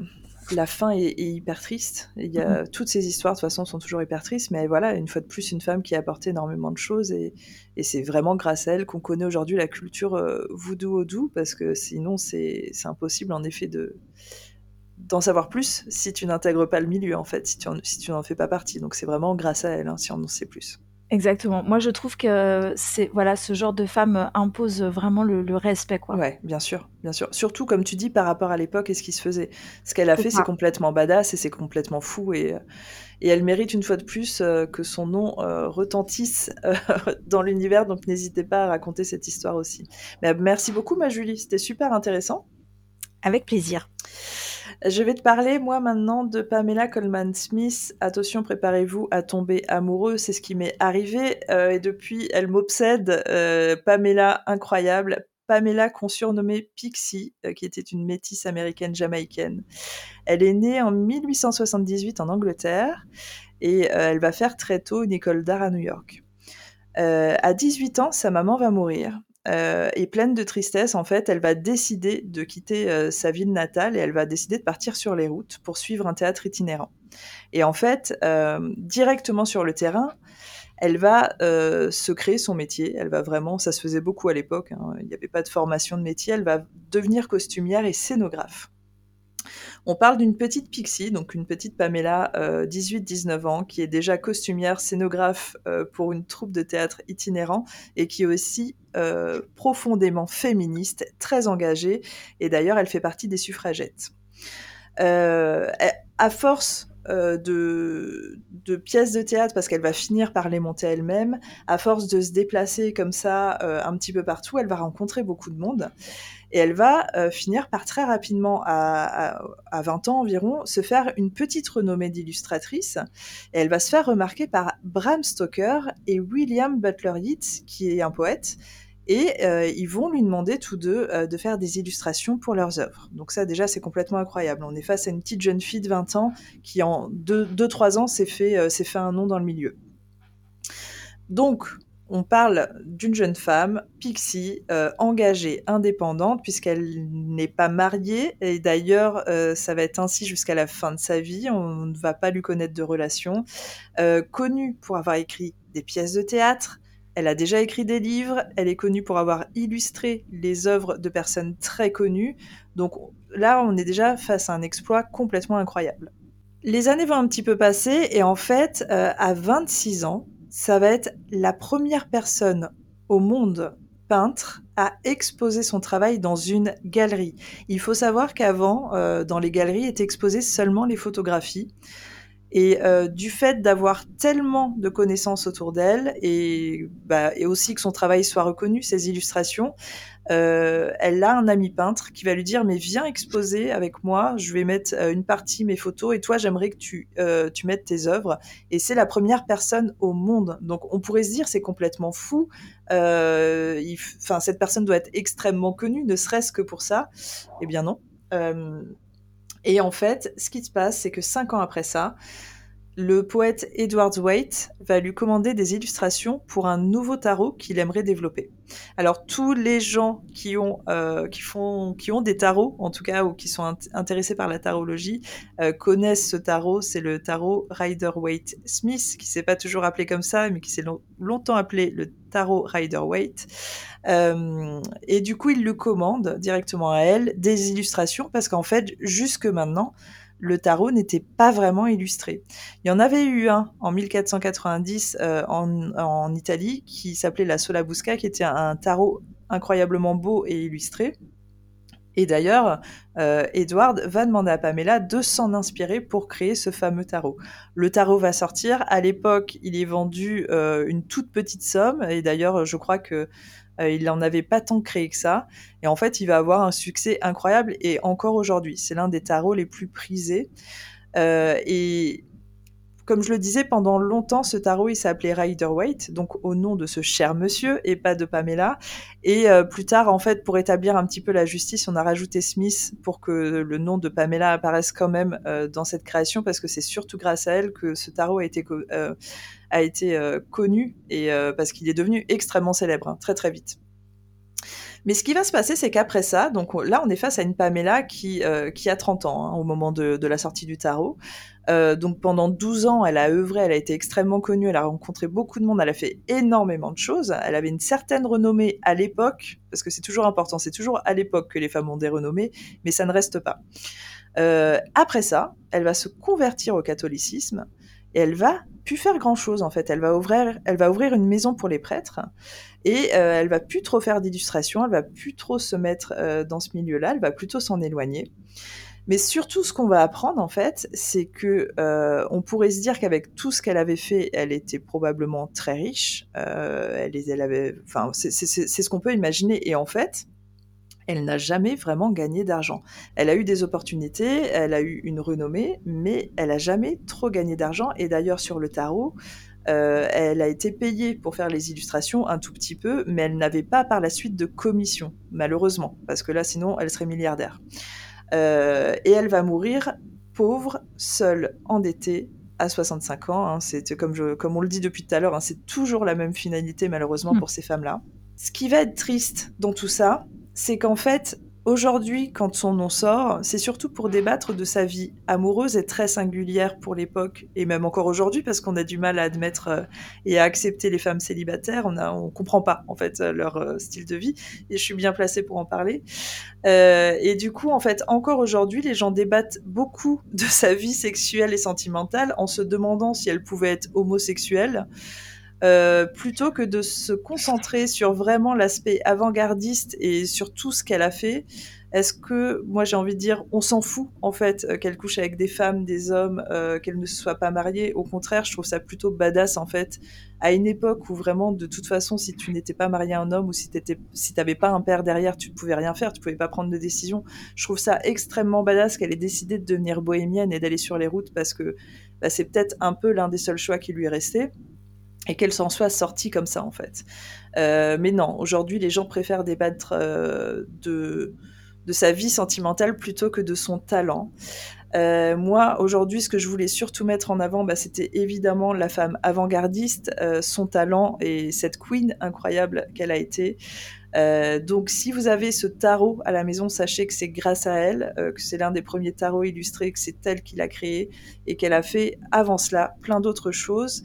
la, fin est, hyper triste. Il y a, mm-hmm. Toutes ces histoires, de toute façon, sont toujours hyper tristes, mais voilà, une fois de plus, une femme qui a apporté énormément de choses et, et c'est vraiment grâce à elle qu'on connaît aujourd'hui la culture euh, voodoo-odou, parce que sinon, c'est impossible, en effet, de d'en savoir plus si tu n'intègres pas le milieu, en fait, si tu, si tu n'en fais pas partie. Donc c'est vraiment grâce à elle, hein, si on en sait plus. Exactement. Moi, je trouve que c'est voilà, ce genre de femme impose vraiment le, respect, quoi. Ouais, bien sûr, bien sûr. Surtout comme tu dis par rapport à l'époque et ce qui se faisait. Ce qu'elle a fait, c'est complètement badass et c'est complètement fou et et elle mérite une fois de plus euh, que son nom euh, retentisse euh, dans l'univers. Donc n'hésitez pas à raconter cette histoire aussi. Mais merci beaucoup, ma Julie. C'était super intéressant. Avec plaisir. Je vais te parler, moi, maintenant, de Pamela Coleman Smith. Attention, préparez-vous à tomber amoureux. C'est ce qui m'est arrivé. Euh, et depuis, elle m'obsède. Euh, Pamela, incroyable. Pamela, qu'on surnommait Pixie, qui était une métisse américaine jamaïcaine. Elle est née en 1878 en Angleterre et elle va faire très tôt une école d'art à New York. à 18 ans, sa maman va mourir. Et pleine de tristesse, en fait, elle va décider de quitter sa ville natale et elle va décider de partir sur les routes pour suivre un théâtre itinérant. Et en fait, directement sur le terrain, elle va se créer son métier. Elle va vraiment, ça se faisait beaucoup à l'époque, hein, il n'y avait pas de formation de métier, elle va devenir costumière et scénographe. On parle d'une petite Pixie, donc une petite Pamela, 18-19 ans, qui est déjà costumière, scénographe pour une troupe de théâtre itinérant et qui est aussi profondément féministe, très engagée. Et d'ailleurs, elle fait partie des suffragettes. à force euh, de, pièces de théâtre parce qu'elle va finir par les monter elle-même. À force de se déplacer comme ça euh, un petit peu partout, elle va rencontrer beaucoup de monde. Et elle va euh, finir par très rapidement, à, 20 ans environ, se faire une petite renommée d'illustratrice. Et elle va se faire remarquer par Bram Stoker et William Butler Yeats, qui est un poète, et euh, ils vont lui demander tous deux euh, de faire des illustrations pour leurs œuvres. Donc ça déjà c'est complètement incroyable. On est face à une petite jeune fille de 20 ans qui en 2-3 ans s'est fait, euh, fait un nom dans le milieu. Donc on parle d'une jeune femme, Pixie, engagée, indépendante, puisqu'elle n'est pas mariée, et d'ailleurs, ça va être ainsi jusqu'à la fin de sa vie, on ne va pas lui connaître de relation, connue pour avoir écrit des pièces de théâtre, elle a déjà écrit des livres, elle est connue pour avoir illustré les œuvres de personnes très connues. Donc là, on est déjà face à un exploit complètement incroyable. Les années vont un petit peu passer et en fait, euh, à 26 ans, ça va être la première personne au monde peintre à exposer son travail dans une galerie. Il faut savoir qu'avant, euh, dans les galeries étaient exposées seulement les photographies. Et euh, du fait d'avoir tellement de connaissances autour d'elle et, bah, aussi que son travail soit reconnu, ses illustrations, euh, elle a un ami peintre qui va lui dire mais viens exposer avec moi, je vais mettre euh, une partie mes photos et toi j'aimerais que tu tu mettes tes œuvres. Et c'est la première personne au monde. Donc on pourrait se dire c'est complètement fou. Enfin cette personne doit être extrêmement connue, ne serait-ce que pour ça. Eh bien non. Et en fait, ce qui se passe, c'est que cinq ans après ça, le poète Edward Waite va lui commander des illustrations pour un nouveau tarot qu'il aimerait développer. Alors tous les gens qui ont euh, des tarots en tout cas ou qui sont intéressés par la tarologie euh, connaissent ce tarot. C'est le tarot Rider Waite Smith qui s'est pas toujours appelé comme ça mais qui s'est longtemps appelé le tarot Rider Waite. Euh, et du coup il le commande directement à elle des illustrations parce qu'en fait jusque maintenant le tarot n'était pas vraiment illustré. Il y en avait eu un en 1490 euh, en, Italie qui s'appelait la Solabusca, qui était un, tarot incroyablement beau et illustré. Et d'ailleurs, euh, Edward va demander à Pamela de s'en inspirer pour créer ce fameux tarot. Le tarot va sortir. À l'époque, il est vendu euh, une toute petite somme. Et d'ailleurs, je crois que il n'en avait pas tant créé que ça. Et en fait, il va avoir un succès incroyable et encore aujourd'hui. C'est l'un des tarots les plus prisés. Euh, et comme je le disais, pendant longtemps, ce tarot, il s'appelait Rider Waite, donc au nom de ce cher monsieur et pas de Pamela. Et euh, plus tard, en fait, pour établir un petit peu la justice, on a rajouté Smith pour que le nom de Pamela apparaisse quand même dans cette création, parce que c'est surtout grâce à elle que ce tarot a été euh, connu et euh, parce qu'il est devenu extrêmement célèbre hein, très très vite. Mais ce qui va se passer, c'est qu'après ça, donc là, on est face à une Pamela qui, euh, qui a 30 ans hein, au moment de, la sortie du tarot. donc pendant 12 ans, elle a œuvré, elle a été extrêmement connue, elle a rencontré beaucoup de monde, elle a fait énormément de choses. Elle avait une certaine renommée à l'époque, parce que c'est toujours important, c'est toujours à l'époque que les femmes ont des renommées, mais ça ne reste pas. après ça, elle va se convertir au catholicisme et elle va plus faire grand chose en fait. Elle va ouvrir, elle va ouvrir une maison pour les prêtres et euh, elle va plus trop faire d'illustration, elle va plus trop se mettre euh, dans ce milieu-là, elle va plutôt s'en éloigner. Mais surtout, ce qu'on va apprendre en fait, c'est que euh, on pourrait se dire qu'avec tout ce qu'elle avait fait, elle était probablement très riche. elle, elle avait, enfin, c'est ce qu'on peut imaginer. Et en fait, elle n'a jamais vraiment gagné d'argent. Elle a eu des opportunités, elle a eu une renommée, mais elle a jamais trop gagné d'argent. Et d'ailleurs, sur le tarot, elle a été payée pour faire les illustrations un tout petit peu, mais elle n'avait pas par la suite de commission, malheureusement, parce que là, sinon, elle serait milliardaire. et elle va mourir pauvre, seule, endettée, à 65 ans. Hein. c'est comme, je, comme on le dit depuis tout à l'heure, hein, c'est toujours la même finalité malheureusement mm. pour ces femmes-là. Ce qui va être triste dans tout ça, c'est qu'en fait, Aujourd'hui, quand son nom sort, c'est surtout pour débattre de sa vie amoureuse et très singulière pour l'époque, et même encore aujourd'hui, parce qu'on a du mal à admettre euh, et à accepter les femmes célibataires. On ne comprend pas, en fait, euh, leur euh, style de vie, et je suis bien placée pour en parler. et du coup, en fait, encore aujourd'hui, les gens débattent beaucoup de sa vie sexuelle et sentimentale en se demandant si elle pouvait être homosexuelle. Euh, plutôt que de se concentrer sur vraiment l'aspect avant-gardiste et sur tout ce qu'elle a fait. Est-ce que, moi j'ai envie de dire, on s'en fout en fait euh, qu'elle couche avec des femmes, des hommes, euh, qu'elle ne soit pas mariée? Au contraire, je trouve ça plutôt badass en fait. À une époque où vraiment, de toute façon, si tu n'étais pas marié à un homme ou si tu si pas un père derrière, tu ne pouvais rien faire, tu pouvais pas prendre de décision. Je trouve ça extrêmement badass qu'elle ait décidé de devenir bohémienne et d'aller sur les routes parce que bah, c'est peut-être un peu l'un des seuls choix qui lui est resté et qu'elle s'en soit sortie comme ça en fait. Euh, mais non, aujourd'hui les gens préfèrent débattre euh, de, de sa vie sentimentale plutôt que de son talent. Euh, moi, aujourd'hui, ce que je voulais surtout mettre en avant, bah, c'était évidemment la femme avant-gardiste, son talent et cette queen incroyable qu'elle a été. donc, si vous avez ce tarot à la maison, sachez que c'est grâce à elle, que c'est l'un des premiers tarots illustrés, que c'est elle qui l'a créé et qu'elle a fait avant cela plein d'autres choses.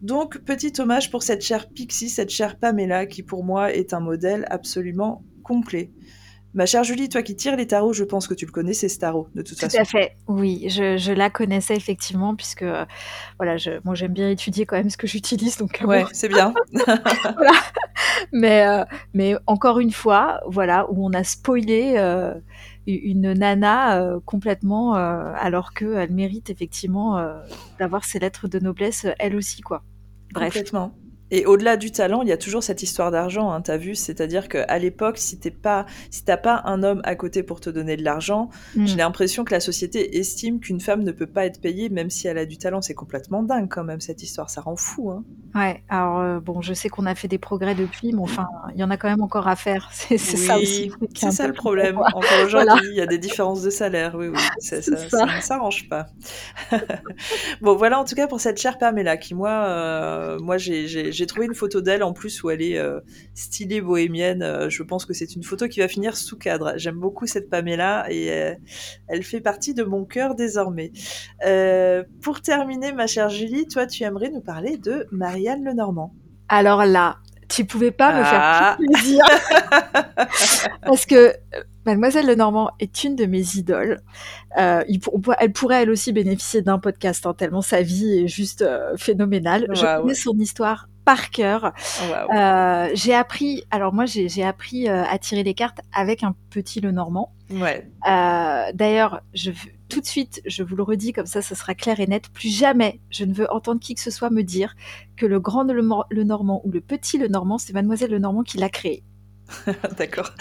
Donc, petit hommage pour cette chère Pixie, cette chère Pamela, qui pour moi est un modèle absolument complet. Ma chère Julie, toi qui tires les tarots, je pense que tu le connais, c'est ce tarot, de toute façon. Tout à fait, oui, je, la connaissais effectivement, puisque euh, voilà, moi j'aime bien étudier quand même ce que j'utilise, donc euh, c'est bien. mais, euh, mais encore une fois, voilà, où on a spoilé une nana complètement, alors qu'elle mérite effectivement d'avoir ses lettres de noblesse elle aussi, quoi. Bref. Et au-delà du talent, il y a toujours cette histoire d'argent, hein, t'as vu? C'est-à-dire qu'à l'époque, si t'es pas, si t'as pas un homme à côté pour te donner de l'argent, mm. j'ai l'impression que la société estime qu'une femme ne peut pas être payée même si elle a du talent. C'est complètement dingue quand même cette histoire, ça rend fou. Hein. Ouais, alors euh, bon, je sais qu'on a fait des progrès depuis, mais enfin, il y en a quand même encore à faire. C'est ça aussi. C'est ça le problème. Encore aujourd'hui, il y a des différences de salaire. Oui, oui, ça, ça, ne s'arrange pas. bon, voilà en tout cas pour cette chère Pamela qui, moi, euh, moi j'ai j'ai trouvé une photo d'elle en plus où elle est euh, stylée bohémienne. Euh, je pense que c'est une photo qui va finir sous cadre. J'aime beaucoup cette Pamela et euh, elle fait partie de mon cœur désormais. pour terminer, ma chère Julie, toi, tu aimerais nous parler de Marianne Lenormand. Alors là, tu pouvais pas me faire ah. plaisir. Parce que Mademoiselle Lenormand est une de mes idoles. Euh, elle pourrait elle aussi bénéficier d'un podcast, hein, tellement sa vie est juste phénoménale. Je connais son histoire par cœur. Euh, j'ai appris, alors moi j'ai appris euh, à tirer les cartes avec un petit Lenormand. Ouais. Euh, d'ailleurs, je tout de suite, je vous le redis comme ça, ça sera clair et net. Plus jamais je ne veux entendre qui que ce soit me dire que le grand le, Normand ou le petit le Normand, c'est Mademoiselle le Normand qui l'a créé. D'accord.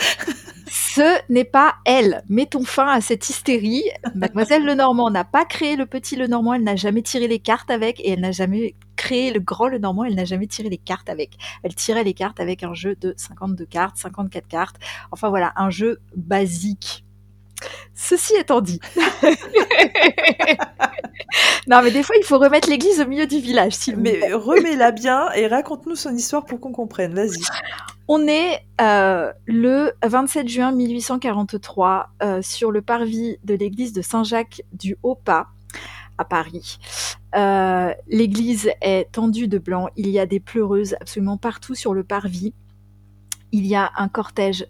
Ce n'est pas elle. Mettons fin à cette hystérie. Mademoiselle Lenormand n'a pas créé le petit Lenormand, elle n'a jamais tiré les cartes avec et elle n'a jamais créé le grand Lenormand, elle n'a jamais tiré les cartes avec. Elle tirait les cartes avec un jeu de 52 cartes, 54 cartes. Enfin voilà, un jeu basique. Ceci étant dit. non, mais des fois, il faut remettre l'église au milieu du village. Mais remets-la bien et raconte-nous son histoire pour qu'on comprenne. Vas-y. On est euh, le 27 juin 1843 euh, sur le parvis de l'église de Saint-Jacques du Haut-Pas à Paris. Euh, l'église est tendue de blanc, il y a des pleureuses absolument partout sur le parvis. Il y a un cortège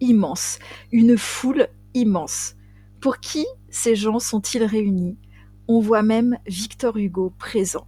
immense, une foule immense. Pour qui ces gens sont-ils réunis? On voit même Victor Hugo présent.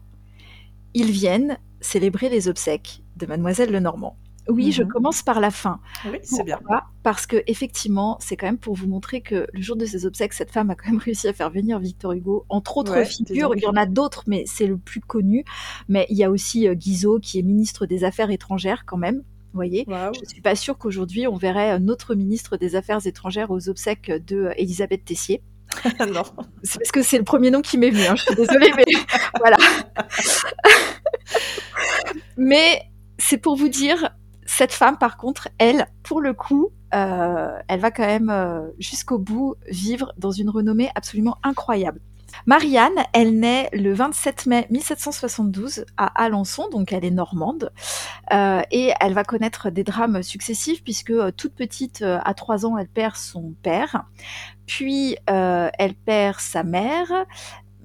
Ils viennent célébrer les obsèques de mademoiselle Lenormand. Oui, je mhm. commence par la fin. Oui, c'est bien. Parce que effectivement, c'est quand même pour vous montrer que le jour de ses obsèques, cette femme a quand même réussi à faire venir Victor Hugo, entre autres figures. Il y en a d'autres, mais c'est le plus connu. Mais il y a aussi euh, Guizot, qui est ministre des Affaires étrangères quand même. Vous voyez, je ne suis pas sûre qu'aujourd'hui on verrait notre ministre des Affaires étrangères aux obsèques de euh, Elisabeth Tessier. non. C'est parce que c'est le premier nom qui m'est venu. Hein, je suis désolée, mais voilà. Mais c'est pour vous dire, cette femme, par contre, elle, pour le coup, euh, elle va quand même euh, jusqu'au bout vivre dans une renommée absolument incroyable. Marianne, elle naît le 27 mai 1772 à Alençon, donc elle est normande, euh, et elle va connaître des drames successifs puisque toute petite, à 3 ans, elle perd son père, puis elle perd sa mère,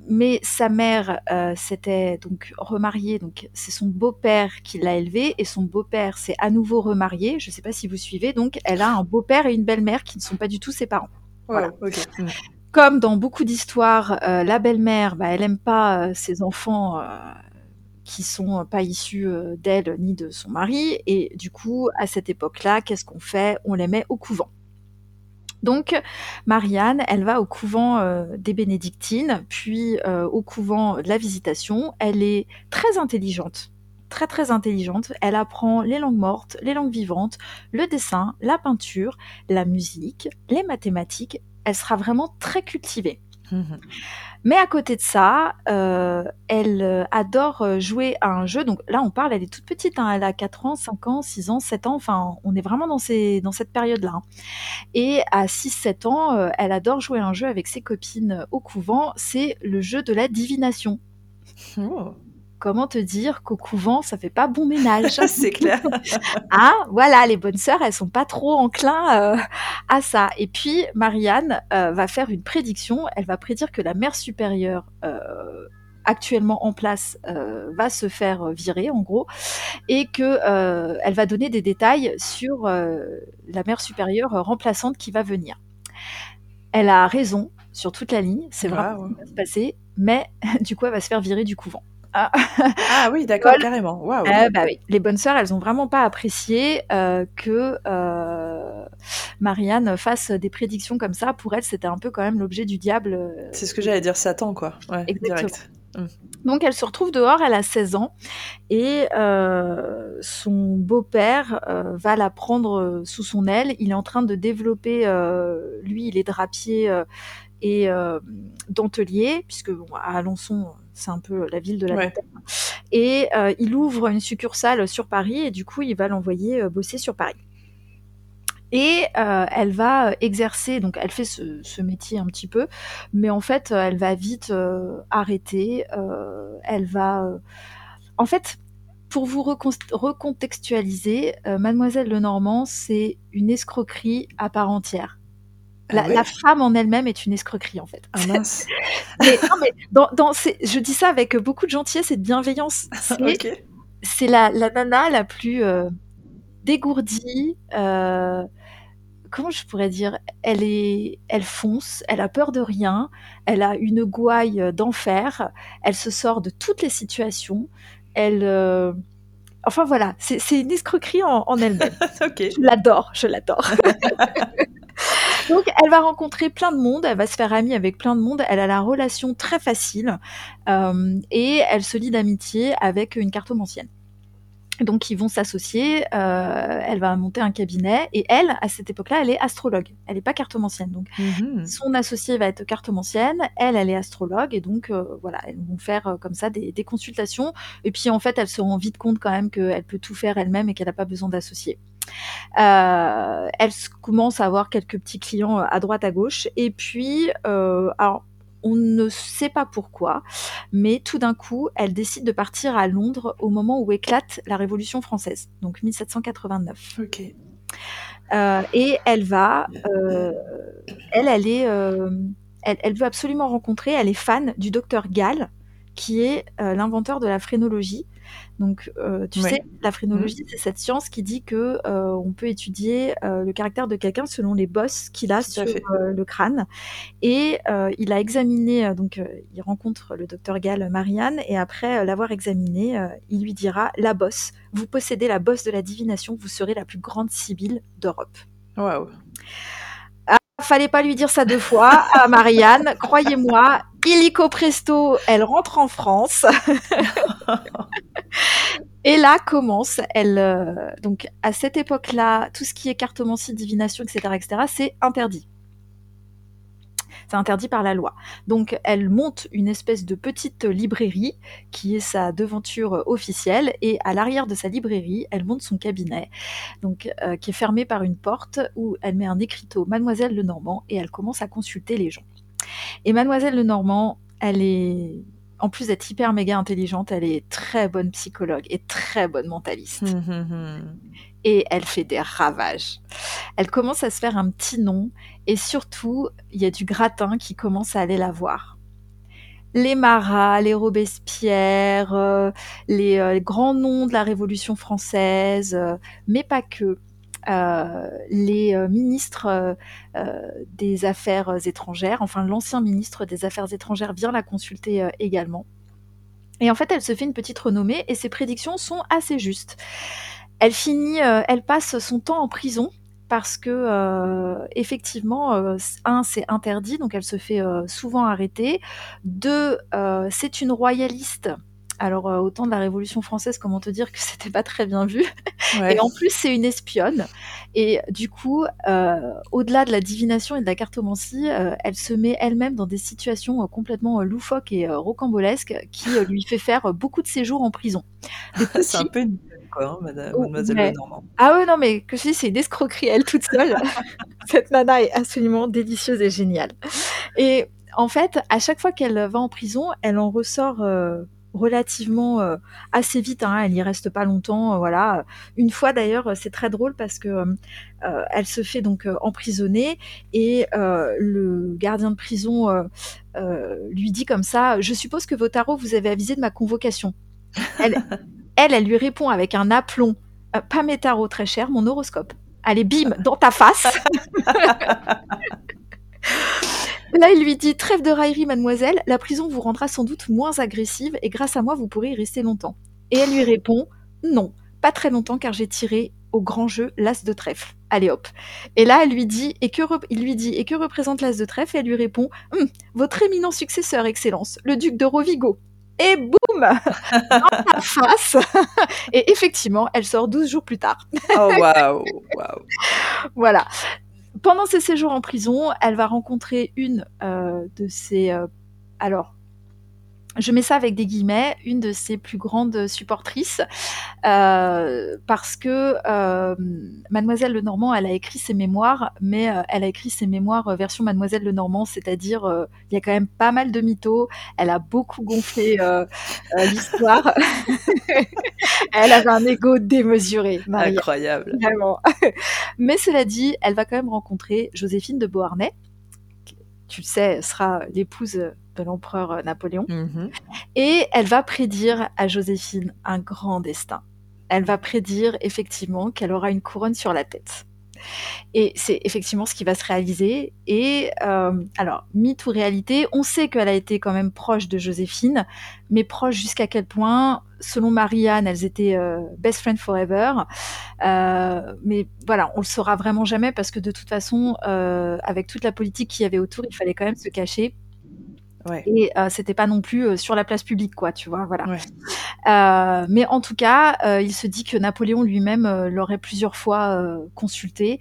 mais sa mère euh, s'était donc remariée, donc c'est son beau-père qui l'a élevée, et son beau-père s'est à nouveau remarié. Je ne sais pas si vous suivez, donc elle a un beau-père et une belle-mère qui ne sont pas du tout ses parents. voilà. Hmm. Comme dans beaucoup d'histoires, euh, la belle-mère, bah, elle aime pas euh, ses enfants qui sont pas issus d'elle ni de son mari, et du coup, à cette époque-là, qu'est-ce qu'on fait? On les met au couvent. Donc, Marianne, elle va au couvent euh, des bénédictines, puis euh, au couvent de la visitation. Elle est très intelligente, très très intelligente. Elle apprend les langues mortes, les langues vivantes, le dessin, la peinture, la musique, les mathématiques. Elle sera vraiment très cultivée. Mais à côté de ça, euh, elle euh, adore euh, jouer à un jeu. Donc là, on parle, elle est toute petite, hein, elle a 4 ans, 5 ans, 6 ans, 7 ans, enfin, on est vraiment dans cette période-là. Hein. Et à 6-7 ans, elle adore jouer à un jeu avec ses copines au couvent, c'est le jeu de la divination. Oh comment te dire qu'au couvent, ça fait pas bon ménage. c'est clair. ah, voilà, les bonnes sœurs, elles sont pas trop enclins euh, à ça. Et puis, Marianne euh, va faire une prédiction. Elle va prédire que la mère supérieure euh, actuellement en place va se faire virer, en gros, et que elle va donner des détails sur la mère supérieure remplaçante qui va venir. Elle a raison sur toute la ligne, c'est vrai ce qui va se passer, mais du coup, elle va se faire virer du couvent. Ah, ah oui, d'accord, carrément. Eh bah les bonnes sœurs, elles ont vraiment pas apprécié euh, que euh, Marianne fasse des prédictions comme ça. Pour elle, c'était un peu quand même l'objet du diable. Euh, C'est ce que j'allais dire, Satan, quoi. Ouais, Direct. Hum. Donc elle se retrouve dehors, elle a 16 ans, et son beau-père va la prendre sous son aile. Il est en train de développer, lui, il est drapier et dentelier, puisque à Alençon, c'est un peu la ville de la ouais. Et euh, il ouvre une succursale sur Paris et du coup, il va l'envoyer euh, bosser sur Paris. Et euh, elle va exercer, donc elle fait ce, métier un petit peu, mais en fait, elle va vite arrêter. elle va. En fait, pour vous recontextualiser, Mademoiselle Lenormand, c'est une escroquerie à part entière. Ah la, femme en elle-même est une escroquerie en fait. Ah mince. mais, non, mais dans, dans je dis ça avec beaucoup de gentillesse et de bienveillance. C'est la, la, nana la plus euh, dégourdie. Euh, comment je pourrais dire? Elle est, elle fonce. Elle a peur de rien. Elle a une gouaille d'enfer. Elle se sort de toutes les situations. Elle euh, Enfin voilà, c'est une escroquerie en, en elle-même. Je l'adore, je l'adore. Donc, elle va rencontrer plein de monde, elle va se faire amie avec plein de monde, elle a la relation très facile euh, et elle se lie d'amitié avec une cartomancienne. Donc ils vont s'associer, euh, elle va monter un cabinet et elle, à cette époque-là, elle est astrologue, elle n'est pas cartomancienne. Donc mhm. son associé va être cartomancienne, elle, elle est astrologue et donc euh, voilà, elles vont faire comme ça des, des, consultations. Et puis en fait, elle se rend vite compte quand même qu'elle peut tout faire elle-même et qu'elle n'a pas besoin d'associer. Euh, elle commence à avoir quelques petits clients euh, à droite à gauche. Et puis, euh, alors, on ne sait pas pourquoi, mais tout d'un coup, elle décide de partir à Londres au moment où éclate la Révolution française, donc 1789. Ok. et elle va, elle, elle est, elle, elle, veut absolument rencontrer, elle est fan du docteur Gall, qui est l'inventeur de la phrénologie. Donc, euh, tu sais, la phrénologie, mmh. c'est cette science qui dit que euh, on peut étudier euh, le caractère de quelqu'un selon les bosses qu'il a sur le crâne. Et il a examiné, donc il rencontre le docteur Gall Marianne, et après l'avoir examiné, il lui dira la bosse. Vous possédez la bosse de la divination, vous serez la plus grande sibylle d'Europe. Waouh. Ah, fallait pas lui dire ça deux fois à Marianne. Croyez-moi, illico presto, elle rentre en France. Et là commence, elle, euh, donc à cette époque-là, tout ce qui est cartomancie, divination, etc., etc., c'est interdit. C'est interdit par la loi. Donc, elle monte une espèce de petite librairie qui est sa devanture officielle. Et à l'arrière de sa librairie, elle monte son cabinet, donc euh, qui est fermé par une porte où elle met un écriteau Mademoiselle Lenormand et elle commence à consulter les gens. Et Mademoiselle Lenormand, elle est en plus d'être hyper méga intelligente, elle est très bonne psychologue et très bonne mentaliste. Hum, hum, hum. Et elle fait des ravages. Elle commence à se faire un petit nom et surtout, il y a du gratin qui commence à aller la voir. Les Marat, les Robespierre, euh, les, euh, les grands noms de la Révolution française, euh, mais pas que. Euh, les euh, ministres euh, des Affaires étrangères, enfin l'ancien ministre des Affaires étrangères vient la consulter également. Et en fait, elle se fait une petite renommée et ses prédictions sont assez justes. Elle finit, elle passe son temps en prison parce que effectivement, un, c'est interdit, donc elle se fait souvent arrêter. Deux, c'est une royaliste alors, euh, au temps de la Révolution française, comment te dire que c'était pas très bien vu. Et en plus, c'est une espionne. Et du coup, euh, au-delà de la divination et de la cartomancie, euh, elle se met elle-même dans des situations complètement loufoques et rocambolesques qui lui fait faire beaucoup de séjours en prison. c'est un peu une quoi, hein, madame, oh, mademoiselle Lenormand. Ah ouais, non, mais que je dis, c'est une escroquerie, elle toute seule. Cette nana est absolument délicieuse et géniale. Et en fait, à chaque fois qu'elle va en prison, elle en ressort relativement euh, assez vite. Hein, elle y reste pas longtemps. Euh, voilà. Une fois d'ailleurs, c'est très drôle parce que euh, elle se fait donc emprisonner et le gardien de prison lui dit comme ça Je suppose que vos tarots vous avez avisé de ma convocation. Elle, elle, elle lui répond avec un aplomb Pas mes tarots très chers, mon horoscope. Allez, bim, dans ta face Là, il lui dit Trêve de raillerie, mademoiselle, la prison vous rendra sans doute moins agressive et grâce à moi, vous pourrez y rester longtemps. Et elle lui répond Non, pas très longtemps car j'ai tiré au grand jeu l'as de trèfle. Allez hop. Et là, elle lui dit et que il lui dit et que représente l'as de trèfle? Et elle lui répond hum, Votre éminent successeur, Excellence, le duc de Rovigo. Et boum Dans face Et effectivement, elle sort 12 jours plus tard. oh waouh wow. Voilà pendant ses séjours en prison, elle va rencontrer une euh, de ses... Euh, alors, je mets ça avec des guillemets, une de ses plus grandes supportrices, euh, parce que euh, Mademoiselle Lenormand, elle a écrit ses mémoires, mais euh, elle a écrit ses mémoires version Mademoiselle Lenormand, c'est-à-dire il y a quand même pas mal de mythos, elle a beaucoup gonflé l'histoire, elle avait un ego démesuré, Maria. Incroyable. Vraiment. mais cela dit, elle va quand même rencontrer Joséphine de Beauharnais, tu le sais, sera l'épouse de l'empereur euh, Napoléon. Mhm. Et elle va prédire à Joséphine un grand destin. Elle va prédire effectivement qu'elle aura une couronne sur la tête. Et c'est effectivement ce qui va se réaliser. Et euh, alors, mythe ou réalité, on sait qu'elle a été quand même proche de Joséphine, mais proche jusqu'à quel point Selon Marianne, elles étaient euh, best friend forever. mais voilà, on le saura vraiment jamais parce que de toute façon, avec toute la politique qu'il y avait autour, il fallait quand même se cacher. Et euh, c'était pas non plus euh, sur la place publique, quoi, tu vois, voilà. Euh, mais en tout cas, euh, il se dit que Napoléon lui-même l'aurait plusieurs fois consulté.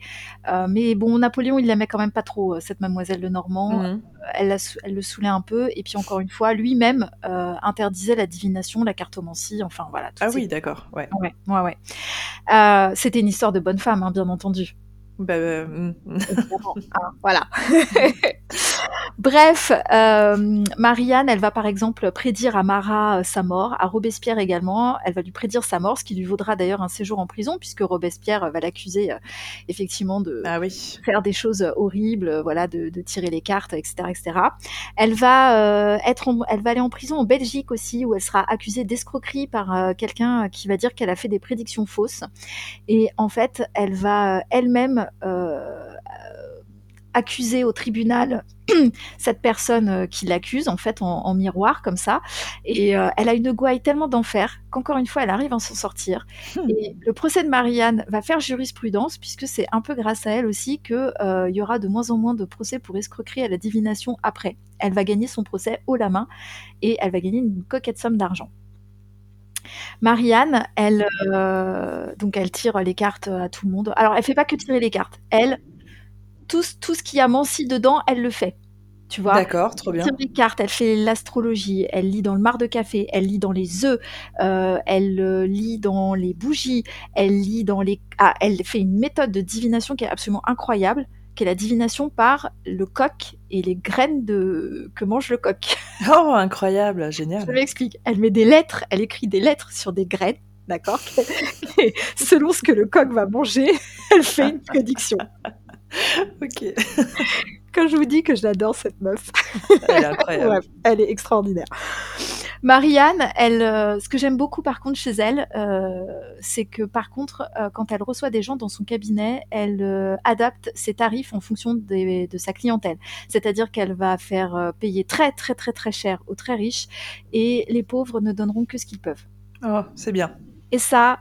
mais bon, Napoléon, il l'aimait quand même pas trop, cette mademoiselle Lenormand. Mmh. Elle, elle, le saulait un peu. Et puis encore une fois, lui-même interdisait la divination, la cartomancie, enfin voilà. Ah oui, d'accord, ouais. Ouais, ouais, ouais. c'était une histoire de bonne femme, hein, bien entendu. Bah, mmh. hein, voilà. Bref, euh, Marianne, elle va par exemple prédire à Marat euh, sa mort, à Robespierre également. Elle va lui prédire sa mort, ce qui lui vaudra d'ailleurs un séjour en prison, puisque Robespierre va l'accuser euh, effectivement de ah oui. faire des choses horribles, voilà, de, de, tirer les cartes, etc., etc. Elle va être, elle va aller en prison en Belgique aussi, où elle sera accusée d'escroquerie par quelqu'un qui va dire qu'elle a fait des prédictions fausses. Et en fait, elle va elle-même accuser au tribunal cette personne euh, qui l'accuse en fait en, miroir comme ça et euh, elle a une gouaille tellement d'enfer qu'encore une fois elle arrive à s'en sortir hmm. et le procès de Marianne va faire jurisprudence puisque c'est un peu grâce à elle aussi que euh, il y aura de moins en moins de procès pour escroquerie à la divination après elle va gagner son procès haut la main et elle va gagner une coquette somme d'argent Marianne, elle, donc elle tire les cartes à tout le monde. Alors, elle fait pas que tirer les cartes. Elle, tout, tout ce qui a Mancy dedans, elle le fait. Tu vois? D'accord, trop bien. Elle tire des cartes, elle fait l'astrologie, elle lit dans le mar de café, elle lit dans les œufs, euh, elle euh, lit dans les bougies, elle lit dans les... Ah, elle fait une méthode de divination qui est absolument incroyable, qui est la divination par le coq et les graines de... que mange le coq. Oh, incroyable, génial. Je m'explique. Elle met des lettres, elle écrit des lettres sur des graines, d'accord? Et selon ce que le coq va manger, elle fait une prédiction. Ok. Quand je vous dis que je l'adore, cette meuf. Elle est incroyable. Ouais, elle est extraordinaire. Marianne, elle, euh, ce que j'aime beaucoup par contre chez elle, euh, c'est que par contre, euh, quand elle reçoit des gens dans son cabinet, elle adapte ses tarifs en fonction des- de sa clientèle. C'est-à-dire qu'elle va faire payer très très très très cher aux très riches et les pauvres ne donneront que ce qu'ils peuvent. Oh, c'est bien. Et ça,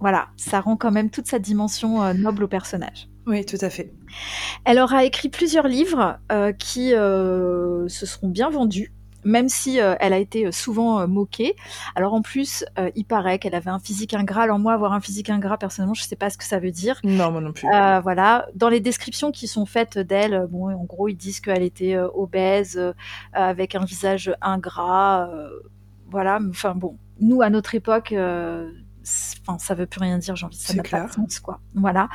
voilà, ça rend quand même toute sa dimension noble au personnage. Oui, tout à fait. Elle aura écrit plusieurs livres euh, qui euh, se seront bien vendus, même si euh, elle a été souvent moquée. Alors en plus, il paraît qu'elle avait un physique ingrat. Alors moi, avoir un physique ingrat, personnellement, je ne sais pas ce que ça veut dire. Non, moi non plus. Voilà, dans les descriptions qui sont faites d'elle, bon, en gros, ils disent qu'elle était obèse, avec un visage ingrat. voilà, enfin bon, nous à notre époque, enfin ça veut plus rien dire, j'ai envie de ça n'a pas de clair. sens quoi. Voilà,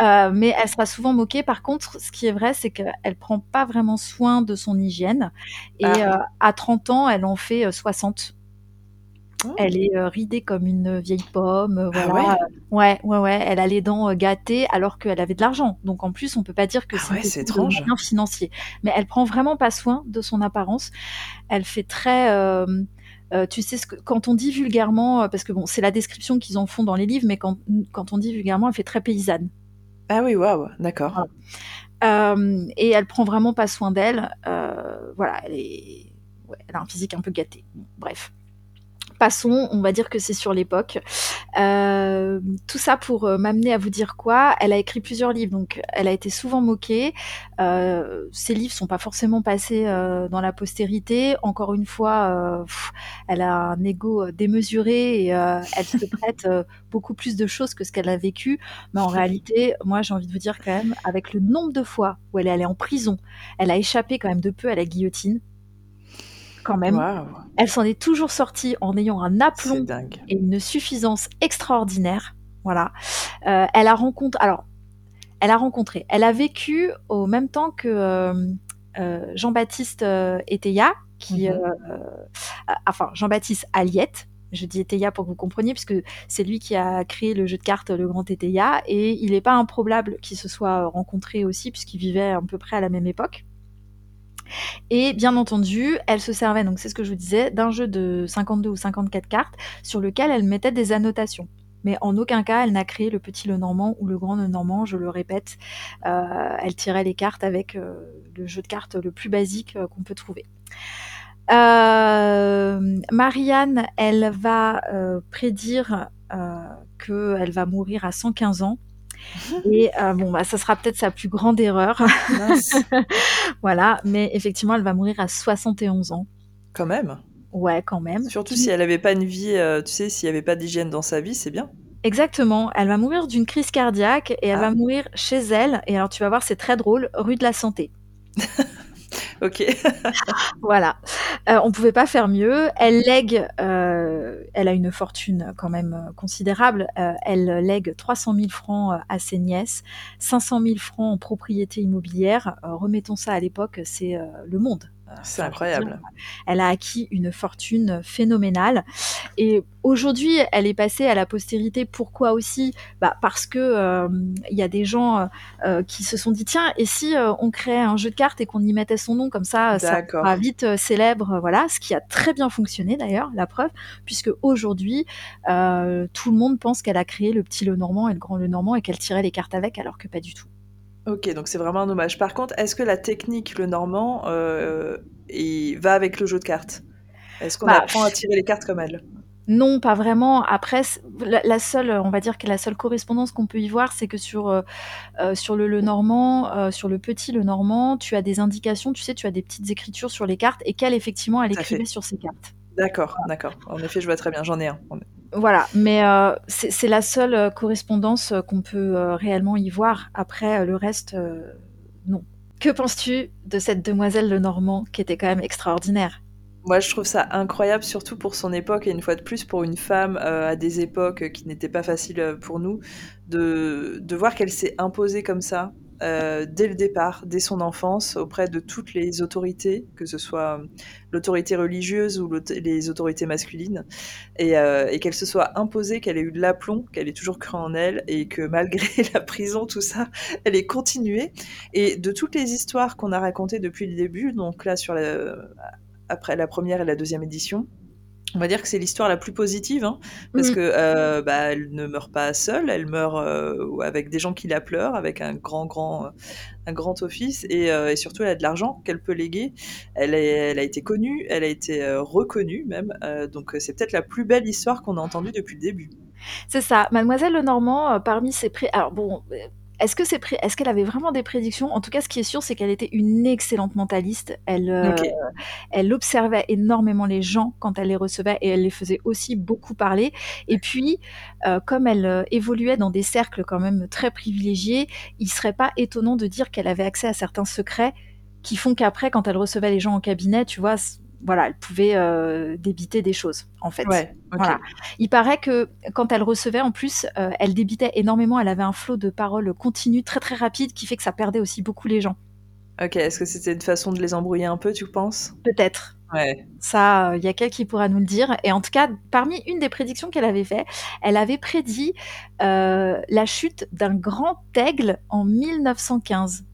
Euh, mais elle sera souvent moquée. Par contre, ce qui est vrai, c'est qu'elle prend pas vraiment soin de son hygiène et Ah. euh, à 30 ans, elle en fait euh, 60. Oh. Elle est euh, ridée comme une vieille pomme, euh, Ah ouais ouais, ouais, ouais. Elle a les dents euh, gâtées alors qu'elle avait de l'argent. Donc en plus, on peut pas dire que Ah c'est ouais, étrange. moyens financiers. Mais elle prend vraiment pas soin de son apparence. Elle fait très, euh, tu sais ce que quand on dit vulgairement, euh, parce que bon, c'est la description qu'ils en font dans les livres, mais quand quand on dit vulgairement, elle fait très paysanne. Ah oui, waouh, d'accord. Voilà. Euh, et elle prend vraiment pas soin d'elle. Euh, voilà, elle est, ouais, elle a un physique un peu gâté. Bon, bref. Passons, on va dire que c'est sur l'époque. Euh, tout ça pour euh, m'amener à vous dire quoi Elle a écrit plusieurs livres, donc elle a été souvent moquée. Euh, ses livres sont pas forcément passés euh, dans la postérité. Encore une fois, euh, pff, elle a un ego euh, démesuré et euh, elle se prête euh, beaucoup plus de choses que ce qu'elle a vécu. Mais en réalité, moi, j'ai envie de vous dire quand même, avec le nombre de fois où elle est allée en prison, elle a échappé quand même de peu à la guillotine. Quand même, elle s'en est toujours sortie en ayant un aplomb et une suffisance extraordinaire. Voilà. Euh, elle a rencontré, alors, elle a rencontré, elle a vécu au même temps que euh, euh, Jean-Baptiste Eteya, qui, Mhm. enfin Jean-Baptiste Aliette. Je dis Eteya pour que vous compreniez, puisque c'est lui qui a créé le jeu de cartes Le Grand Eteya, et il n'est pas improbable qu'ils se soient rencontrés aussi, puisqu'ils vivaient à peu près à la même époque. Et bien entendu, elle se servait, donc c'est ce que je vous disais, d'un jeu de 52 ou 54 cartes sur lequel elle mettait des annotations. Mais en aucun cas, elle n'a créé le petit le normand ou le grand le normand, je le répète. Euh, elle tirait les cartes avec euh, le jeu de cartes le plus basique euh, qu'on peut trouver. Marianne, elle va prédire qu'elle va mourir à 115 ans. Et euh, bon, bah, ça sera peut-être sa plus grande erreur. Voilà, mais effectivement, elle va mourir à 71 ans. quand même. Ouais, quand même. Surtout si elle n'avait pas une vie, euh, tu sais, s'il n'y avait pas d'hygiène dans sa vie, c'est bien. Exactement. Elle va mourir d'une crise cardiaque et elle Ah. va mourir chez elle. Et alors, tu vas voir, c'est très drôle, rue de la Santé. Ok. Voilà. Euh, on pouvait pas faire mieux. Elle lègue, euh, elle a une fortune quand même euh, considérable. Euh, elle lègue 300 000 francs à ses nièces, 500 000 francs en propriété immobilière. Remettons ça à l'époque, c'est le monde. Euh, C'est incroyable. Elle a acquis une fortune phénoménale. Et aujourd'hui, elle est passée à la postérité. Pourquoi aussi? Bah Parce que euh, il y a des gens euh, qui se sont dit tiens, et si euh, on créait un jeu de cartes et qu'on y mettait son nom comme ça, ça sera vite euh, célèbre. euh, Voilà, ce qui a très bien fonctionné d'ailleurs, la preuve, puisque aujourd'hui, euh, tout le monde pense qu'elle a créé le petit Le Normand et le grand Le Normand et qu'elle tirait les cartes avec, alors que pas du tout. Ok, donc c'est vraiment un hommage. Par contre, est-ce que la technique, le normand, euh, il va avec le jeu de cartes? Est-ce qu'on Bah, apprend à tirer les cartes comme elle? Non, pas vraiment. Après, la, la seule, on va dire que la seule correspondance qu'on peut y voir, c'est que sur, euh, euh, sur le, le normand, euh, sur le petit le normand, tu as des indications, tu sais, tu as des petites écritures sur les cartes et qu'elle, effectivement, elle écrivait sur ses cartes. D'accord, d'accord. En effet, je vois très bien, j'en ai un. Voilà, mais euh, c'est la seule euh, correspondance euh, qu'on peut réellement y voir. Après, le reste, non. Que penses-tu de cette demoiselle Lenormand qui était quand même extraordinaire? Moi, je trouve ça incroyable, surtout pour son époque, et une fois de plus pour une femme à des époques qui n'étaient pas faciles pour nous, de, de voir qu'elle s'est imposée comme ça, euh, dès le départ, dès son enfance, auprès de toutes les autorités, que ce soit l'autorité religieuse ou les autorités masculines, et, et qu'elle se soit imposée, qu'elle ait eu de l'aplomb, qu'elle ait toujours cru en elle, et que malgré la prison, tout ça, elle ait continué. Et de toutes les histoires qu'on a racontées depuis le début, donc là sur après la première et la deuxième édition. On va dire que c'est l'histoire la plus positive, hein, parce mmh. que euh, bah, elle ne meurt pas seule, elle meurt euh, avec des gens qui la pleurent, avec un grand, grand, un grand office, et, euh, et surtout elle a de l'argent qu'elle peut léguer. Elle, est, elle, a été connue, elle a été reconnue même, donc c'est peut-être la plus belle histoire qu'on a entendue depuis le début. C'est ça, Mademoiselle Lenormand, parmi ses prix. Alors bon, est-ce que c'est est-ce qu'elle avait vraiment des prédictions? En tout cas, ce qui est sûr, c'est qu'elle était une excellente mentaliste. Elle, euh, elle observait énormément les gens quand elle les recevait et elle les faisait aussi beaucoup parler. Et puis, euh, comme elle euh, évoluait dans des cercles quand même très privilégiés, il serait pas étonnant de dire qu'elle avait accès à certains secrets qui font qu'après, quand elle recevait les gens en cabinet, tu vois, voilà, elle pouvait euh, débiter des choses, en fait. voilà. Il paraît que quand elle recevait, en plus, euh, elle débitait énormément. Elle avait un flot de paroles continu, très très rapide, qui fait que ça perdait aussi beaucoup les gens. Ok, est-ce que c'était une façon de les embrouiller un peu, tu penses? Peut-être. Ouais. Ça, il y a quelqu'un qui pourra nous le dire. Et en tout cas, parmi une des prédictions qu'elle avait fait, elle avait prédit euh, la chute d'un grand aigle en 1915.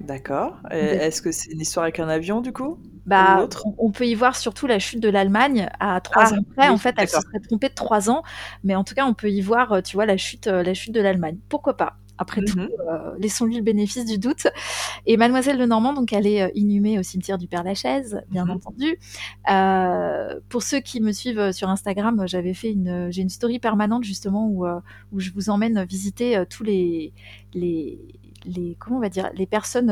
D'accord. Est-ce que c'est une histoire avec un avion, du coup? Bah, on, peut y voir surtout la chute de l'Allemagne à trois ah, ans près. en fait, elle se serait trompée de trois ans, mais en tout cas, on peut y voir, euh, tu vois, la chute, euh, la chute de l'Allemagne. Pourquoi pas après tout, mmh euh, laissons-lui le bénéfice du doute. Et Mademoiselle Lenormand, donc, elle est inhumée au cimetière du Père-Lachaise, bien mmh entendu. pour ceux qui me suivent sur Instagram, j'avais fait une, j'ai une story permanente justement où, où je vous emmène visiter tous les, les, les, comment on va dire, les personnes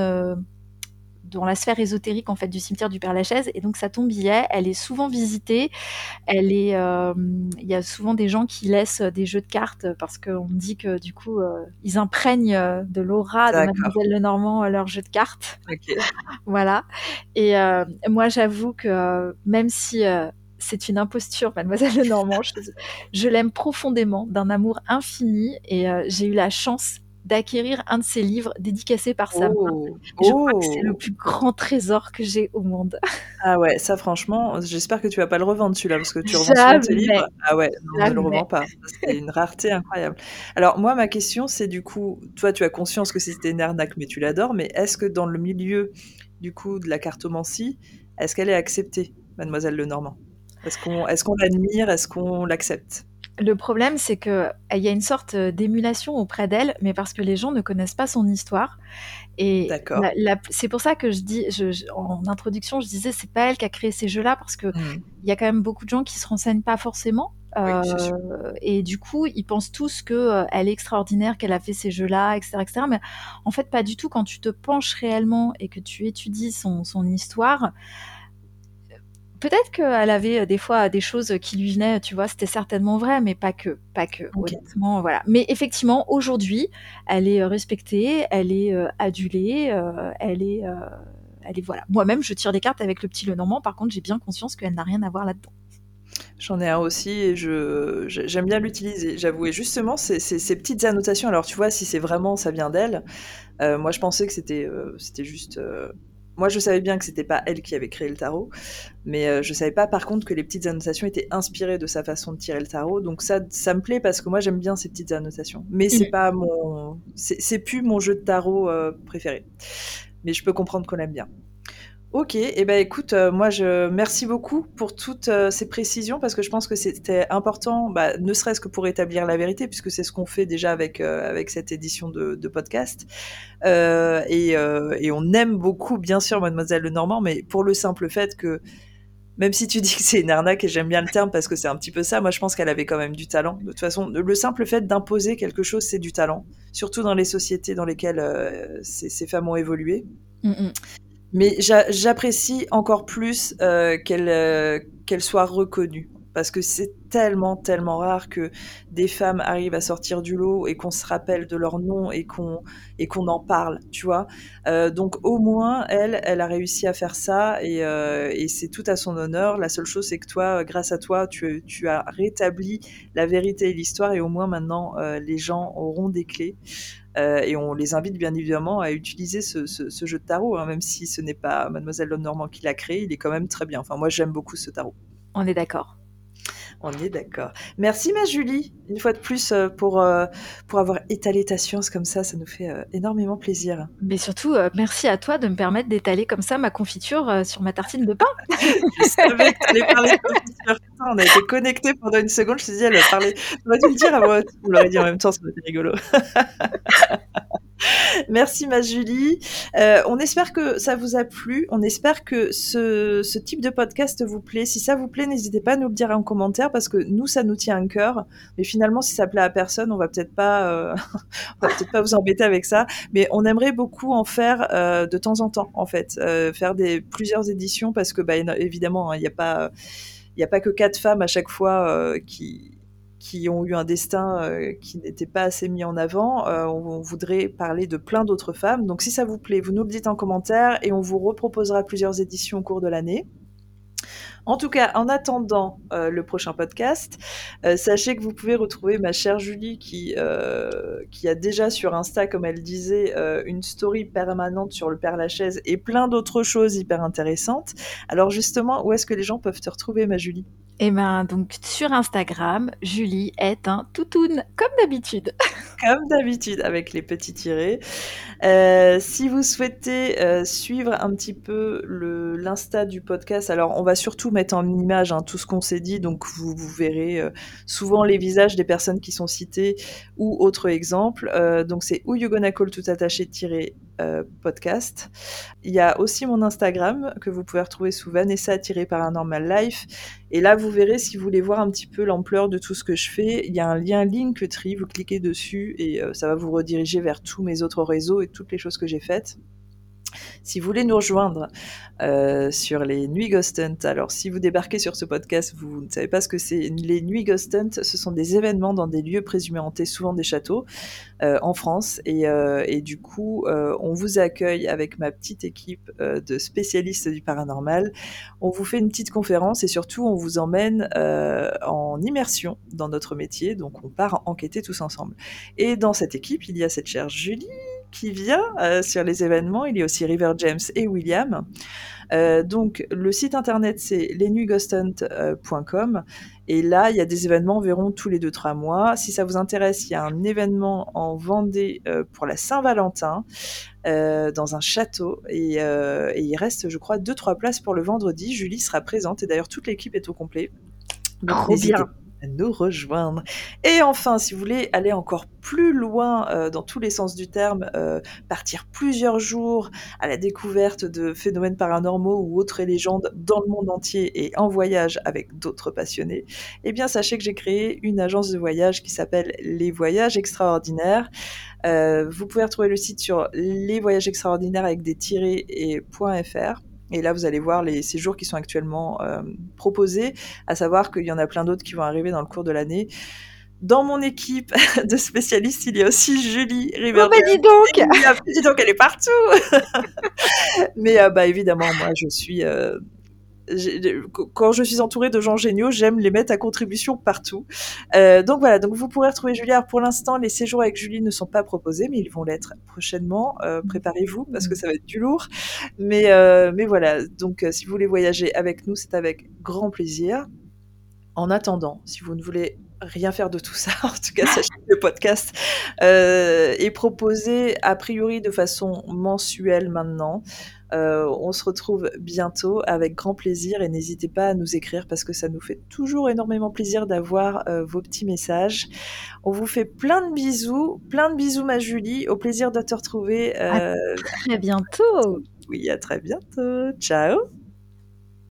dans la sphère ésotérique en fait du cimetière du Père Lachaise. Et donc sa tombe y est, elle est souvent visitée, elle est, euh, il y a souvent des gens qui laissent des jeux de cartes parce qu'on dit que du coup euh, ils imprègnent euh, de l'aura de Mademoiselle Lenormand leurs jeux de cartes, voilà. Et moi j'avoue que même si c'est une imposture, Mademoiselle Lenormand. Je, je l'aime profondément, d'un amour infini, et j'ai eu la chance d'acquérir un de ses livres dédicacés par sa oh. Je crois que c'est le oh. plus grand trésor que j'ai au monde. Ah ouais, ça franchement, j'espère que tu vas pas le revendre celui-là parce que tu revends tes livres. Ah ouais, non, ne le revends pas. C'est une rareté incroyable. Alors moi, ma question, c'est du coup, toi, tu as conscience que c'était une arnaque, mais tu l'adores. Mais est-ce que dans le milieu du coup de la cartomancie, est-ce qu'elle est acceptée, Mademoiselle Lenormand? Est-ce qu'on est qu'on l'admire? Est-ce qu'on l'accepte? Le problème, c'est qu'il y a une sorte d'émulation auprès d'elle, mais parce que les gens ne connaissent pas son histoire. Et c'est pour ça que je dis, en introduction, je disais, c'est pas elle qui a créé ces jeux-là, parce que mmh. y a quand même beaucoup de gens qui se renseignent pas forcément. Euh, et du coup, ils pensent tous que euh, elle est extraordinaire, qu'elle a fait ces jeux-là, etc., etc. Mais en fait, pas du tout. Quand tu te penches réellement et que tu étudies son, son histoire, peut-être qu'elle avait euh, des fois des choses qui lui venaient, tu vois, c'était certainement vrai, mais pas que, pas que, honnêtement, voilà. Mais effectivement, aujourd'hui, elle est euh, respectée, elle est euh, adulée, elle est, elle est, voilà. Moi-même, je tire des cartes avec le petit Lenormand, par contre, j'ai bien conscience qu'elle n'a rien à voir là-dedans. J'en ai un aussi et je j'aime bien l'utiliser, j'avoue. Et justement, ces, ces, petites annotations, alors tu vois, si c'est vraiment ça vient d'elle, moi je pensais que c'était c'était juste moi, je savais bien que c'était pas elle qui avait créé le tarot, mais euh, je savais pas par contre que les petites annotations étaient inspirées de sa façon de tirer le tarot. Donc ça, ça me plaît parce que moi j'aime bien ces petites annotations. Mais c'est pas mon, c'est plus mon jeu de tarot euh, préféré. Mais je peux comprendre qu'on aime bien. Ok, et eh ben écoute, euh, moi je merci beaucoup pour toutes euh, ces précisions parce que je pense que c'était important, bah, ne serait-ce que pour établir la vérité, puisque c'est ce qu'on fait déjà avec euh, avec cette édition de, podcast. Et, on aime beaucoup, bien sûr, Mademoiselle Lenormand, mais pour le simple fait que même si tu dis que c'est une arnaque et j'aime bien le terme parce que c'est un petit peu ça, moi je pense qu'elle avait quand même du talent. De toute façon, le simple fait d'imposer quelque chose, c'est du talent, surtout dans les sociétés dans lesquelles ces, ces, femmes ont évolué. Mm, mm. Mais j'apprécie encore plus euh, qu'elle euh, qu'elle soit reconnue. parce que c'est tellement, tellement rare que des femmes arrivent à sortir du lot et qu'on se rappelle de leur nom et qu'on et qu'on en parle, tu vois. Euh, donc au moins, elle, elle a réussi à faire ça et, et c'est tout à son honneur. La seule chose, c'est que toi, grâce à toi, tu, tu as rétabli la vérité et l'histoire et au moins maintenant, les gens auront des clés. Euh, et on les invite bien évidemment à utiliser ce, jeu de tarot, hein, même si ce n'est pas Mademoiselle Lenormand qui l'a créé, il est quand même très bien. Enfin, moi, j'aime beaucoup ce tarot. On est d'accord. On est d'accord. Merci ma Julie, une fois de plus, euh, pour, euh, pour avoir étalé ta science comme ça, ça nous fait euh, énormément plaisir. Mais surtout, merci à toi de me permettre d'étaler comme ça ma confiture sur ma tartine de pain. je savais que tu allais parler de confiture. On a été connectés pendant une seconde, je me suis dit, elle va parler. On va dû le dire à moi. On l'aurait dit en même temps, ça être rigolo. Merci ma Julie. Euh, on espère que ça vous a plu. On espère que ce, type de podcast vous plaît. Si ça vous plaît, n'hésitez pas à nous le dire en commentaire parce que nous, ça nous tient à cœur. Mais finalement, si ça plaît à personne, on va peut-être pas, euh, va peut-être pas vous embêter avec ça. Mais on aimerait beaucoup en faire euh, de temps en temps, en fait, faire des plusieurs éditions parce que, bah, évidemment, hein, il n'y a pas, il a pas que quatre femmes à chaque fois qui qui ont eu un destin euh, qui n'était pas assez mis en avant. Euh, on, voudrait parler de plein d'autres femmes. Donc si ça vous plaît, vous nous le dites en commentaire et on vous reproposera plusieurs éditions au cours de l'année. En tout cas, en attendant euh, le prochain podcast, sachez que vous pouvez retrouver ma chère Julie qui, qui a déjà sur Insta, comme elle disait, une story permanente sur le Père Lachaise et plein d'autres choses hyper intéressantes. Alors justement, où est-ce que les gens peuvent te retrouver, ma Julie? Eh ben, donc sur Instagram, Julie est un toutoun, comme d'habitude. comme d'habitude, avec les petits tirés. Euh, si vous souhaitez euh, suivre un petit peu l'insta du podcast, alors on va surtout mettre en image hein, tout ce qu'on s'est dit, donc vous, verrez euh, souvent les visages des personnes qui sont citées ou autres exemples. Donc c'est Who You Gonna Call tout attaché tiré euh, podcast. Il y a aussi mon Instagram que vous pouvez retrouver sous Vanessa-Paranormal Life. Et là, vous verrez si vous voulez voir un petit peu l'ampleur de tout ce que je fais. Il y a un lien Linktree, vous cliquez dessus et euh, ça va vous rediriger vers tous mes autres réseaux et toutes les choses que j'ai faites. Si vous voulez nous rejoindre euh, sur les Nuits Ghost Hunt, alors si vous débarquez sur ce podcast, vous ne savez pas ce que c'est. Les Nuits Ghost Hunt, ce sont des événements dans des lieux présumés hantés, souvent des châteaux, euh, en France. Et, euh, du coup, on vous accueille avec ma petite équipe de spécialistes du paranormal. On vous fait une petite conférence et surtout, on vous emmène en immersion dans notre métier. Donc, on part enquêter tous ensemble. Et dans cette équipe, il y a cette chère Julie qui vient euh, sur les événements. Il y a aussi River James et William. Euh, donc le site internet c'est lesnuitsghosthunt.com et là il y a des événements environ tous les 2-3 mois. Si ça vous intéresse, il y a un événement en Vendée euh, pour la Saint-Valentin euh, dans un château et, euh, et, il reste je crois 2-3 places pour le vendredi. Julie sera présente et d'ailleurs toute l'équipe est au complet. Donc, Trop bien nous rejoindre. Et enfin, si vous voulez aller encore plus loin euh, dans tous les sens du terme, euh, partir plusieurs jours à la découverte de phénomènes paranormaux ou autres légendes dans le monde entier et en voyage avec d'autres passionnés, eh bien sachez que j'ai créé une agence de voyage qui s'appelle Les Voyages Extraordinaires. Euh, vous pouvez retrouver le site sur les voyages extraordinaires avec des tirés et .fr. Et là, vous allez voir les séjours qui sont actuellement euh, proposés, à savoir qu'il y en a plein d'autres qui vont arriver dans le cours de l'année. Dans mon équipe de spécialistes, il y a aussi Julie Riverdale. Oh bah dis donc Dis donc, elle est partout Mais euh, bah, évidemment, moi, je suis... Euh, quand je suis entourée de gens géniaux, j'aime les mettre à contribution partout. Euh, donc voilà, donc vous pourrez retrouver Julie. Alors pour l'instant, les séjours avec Julie ne sont pas proposés, mais ils vont l'être prochainement. Euh, Préparez-vous parce que ça va être du lourd. Mais euh, mais voilà, donc si vous voulez voyager avec nous, c'est avec grand plaisir. En attendant, si vous ne voulez rien faire de tout ça, en tout cas sachez que le podcast est proposé a priori de façon mensuelle maintenant. Euh, on se retrouve bientôt avec grand plaisir et n'hésitez pas à nous écrire parce que ça nous fait toujours énormément plaisir d'avoir euh, vos petits messages. On vous fait plein de bisous, plein de bisous ma Julie, au plaisir de te retrouver. Euh, à très bientôt. Oui, à très bientôt. Ciao.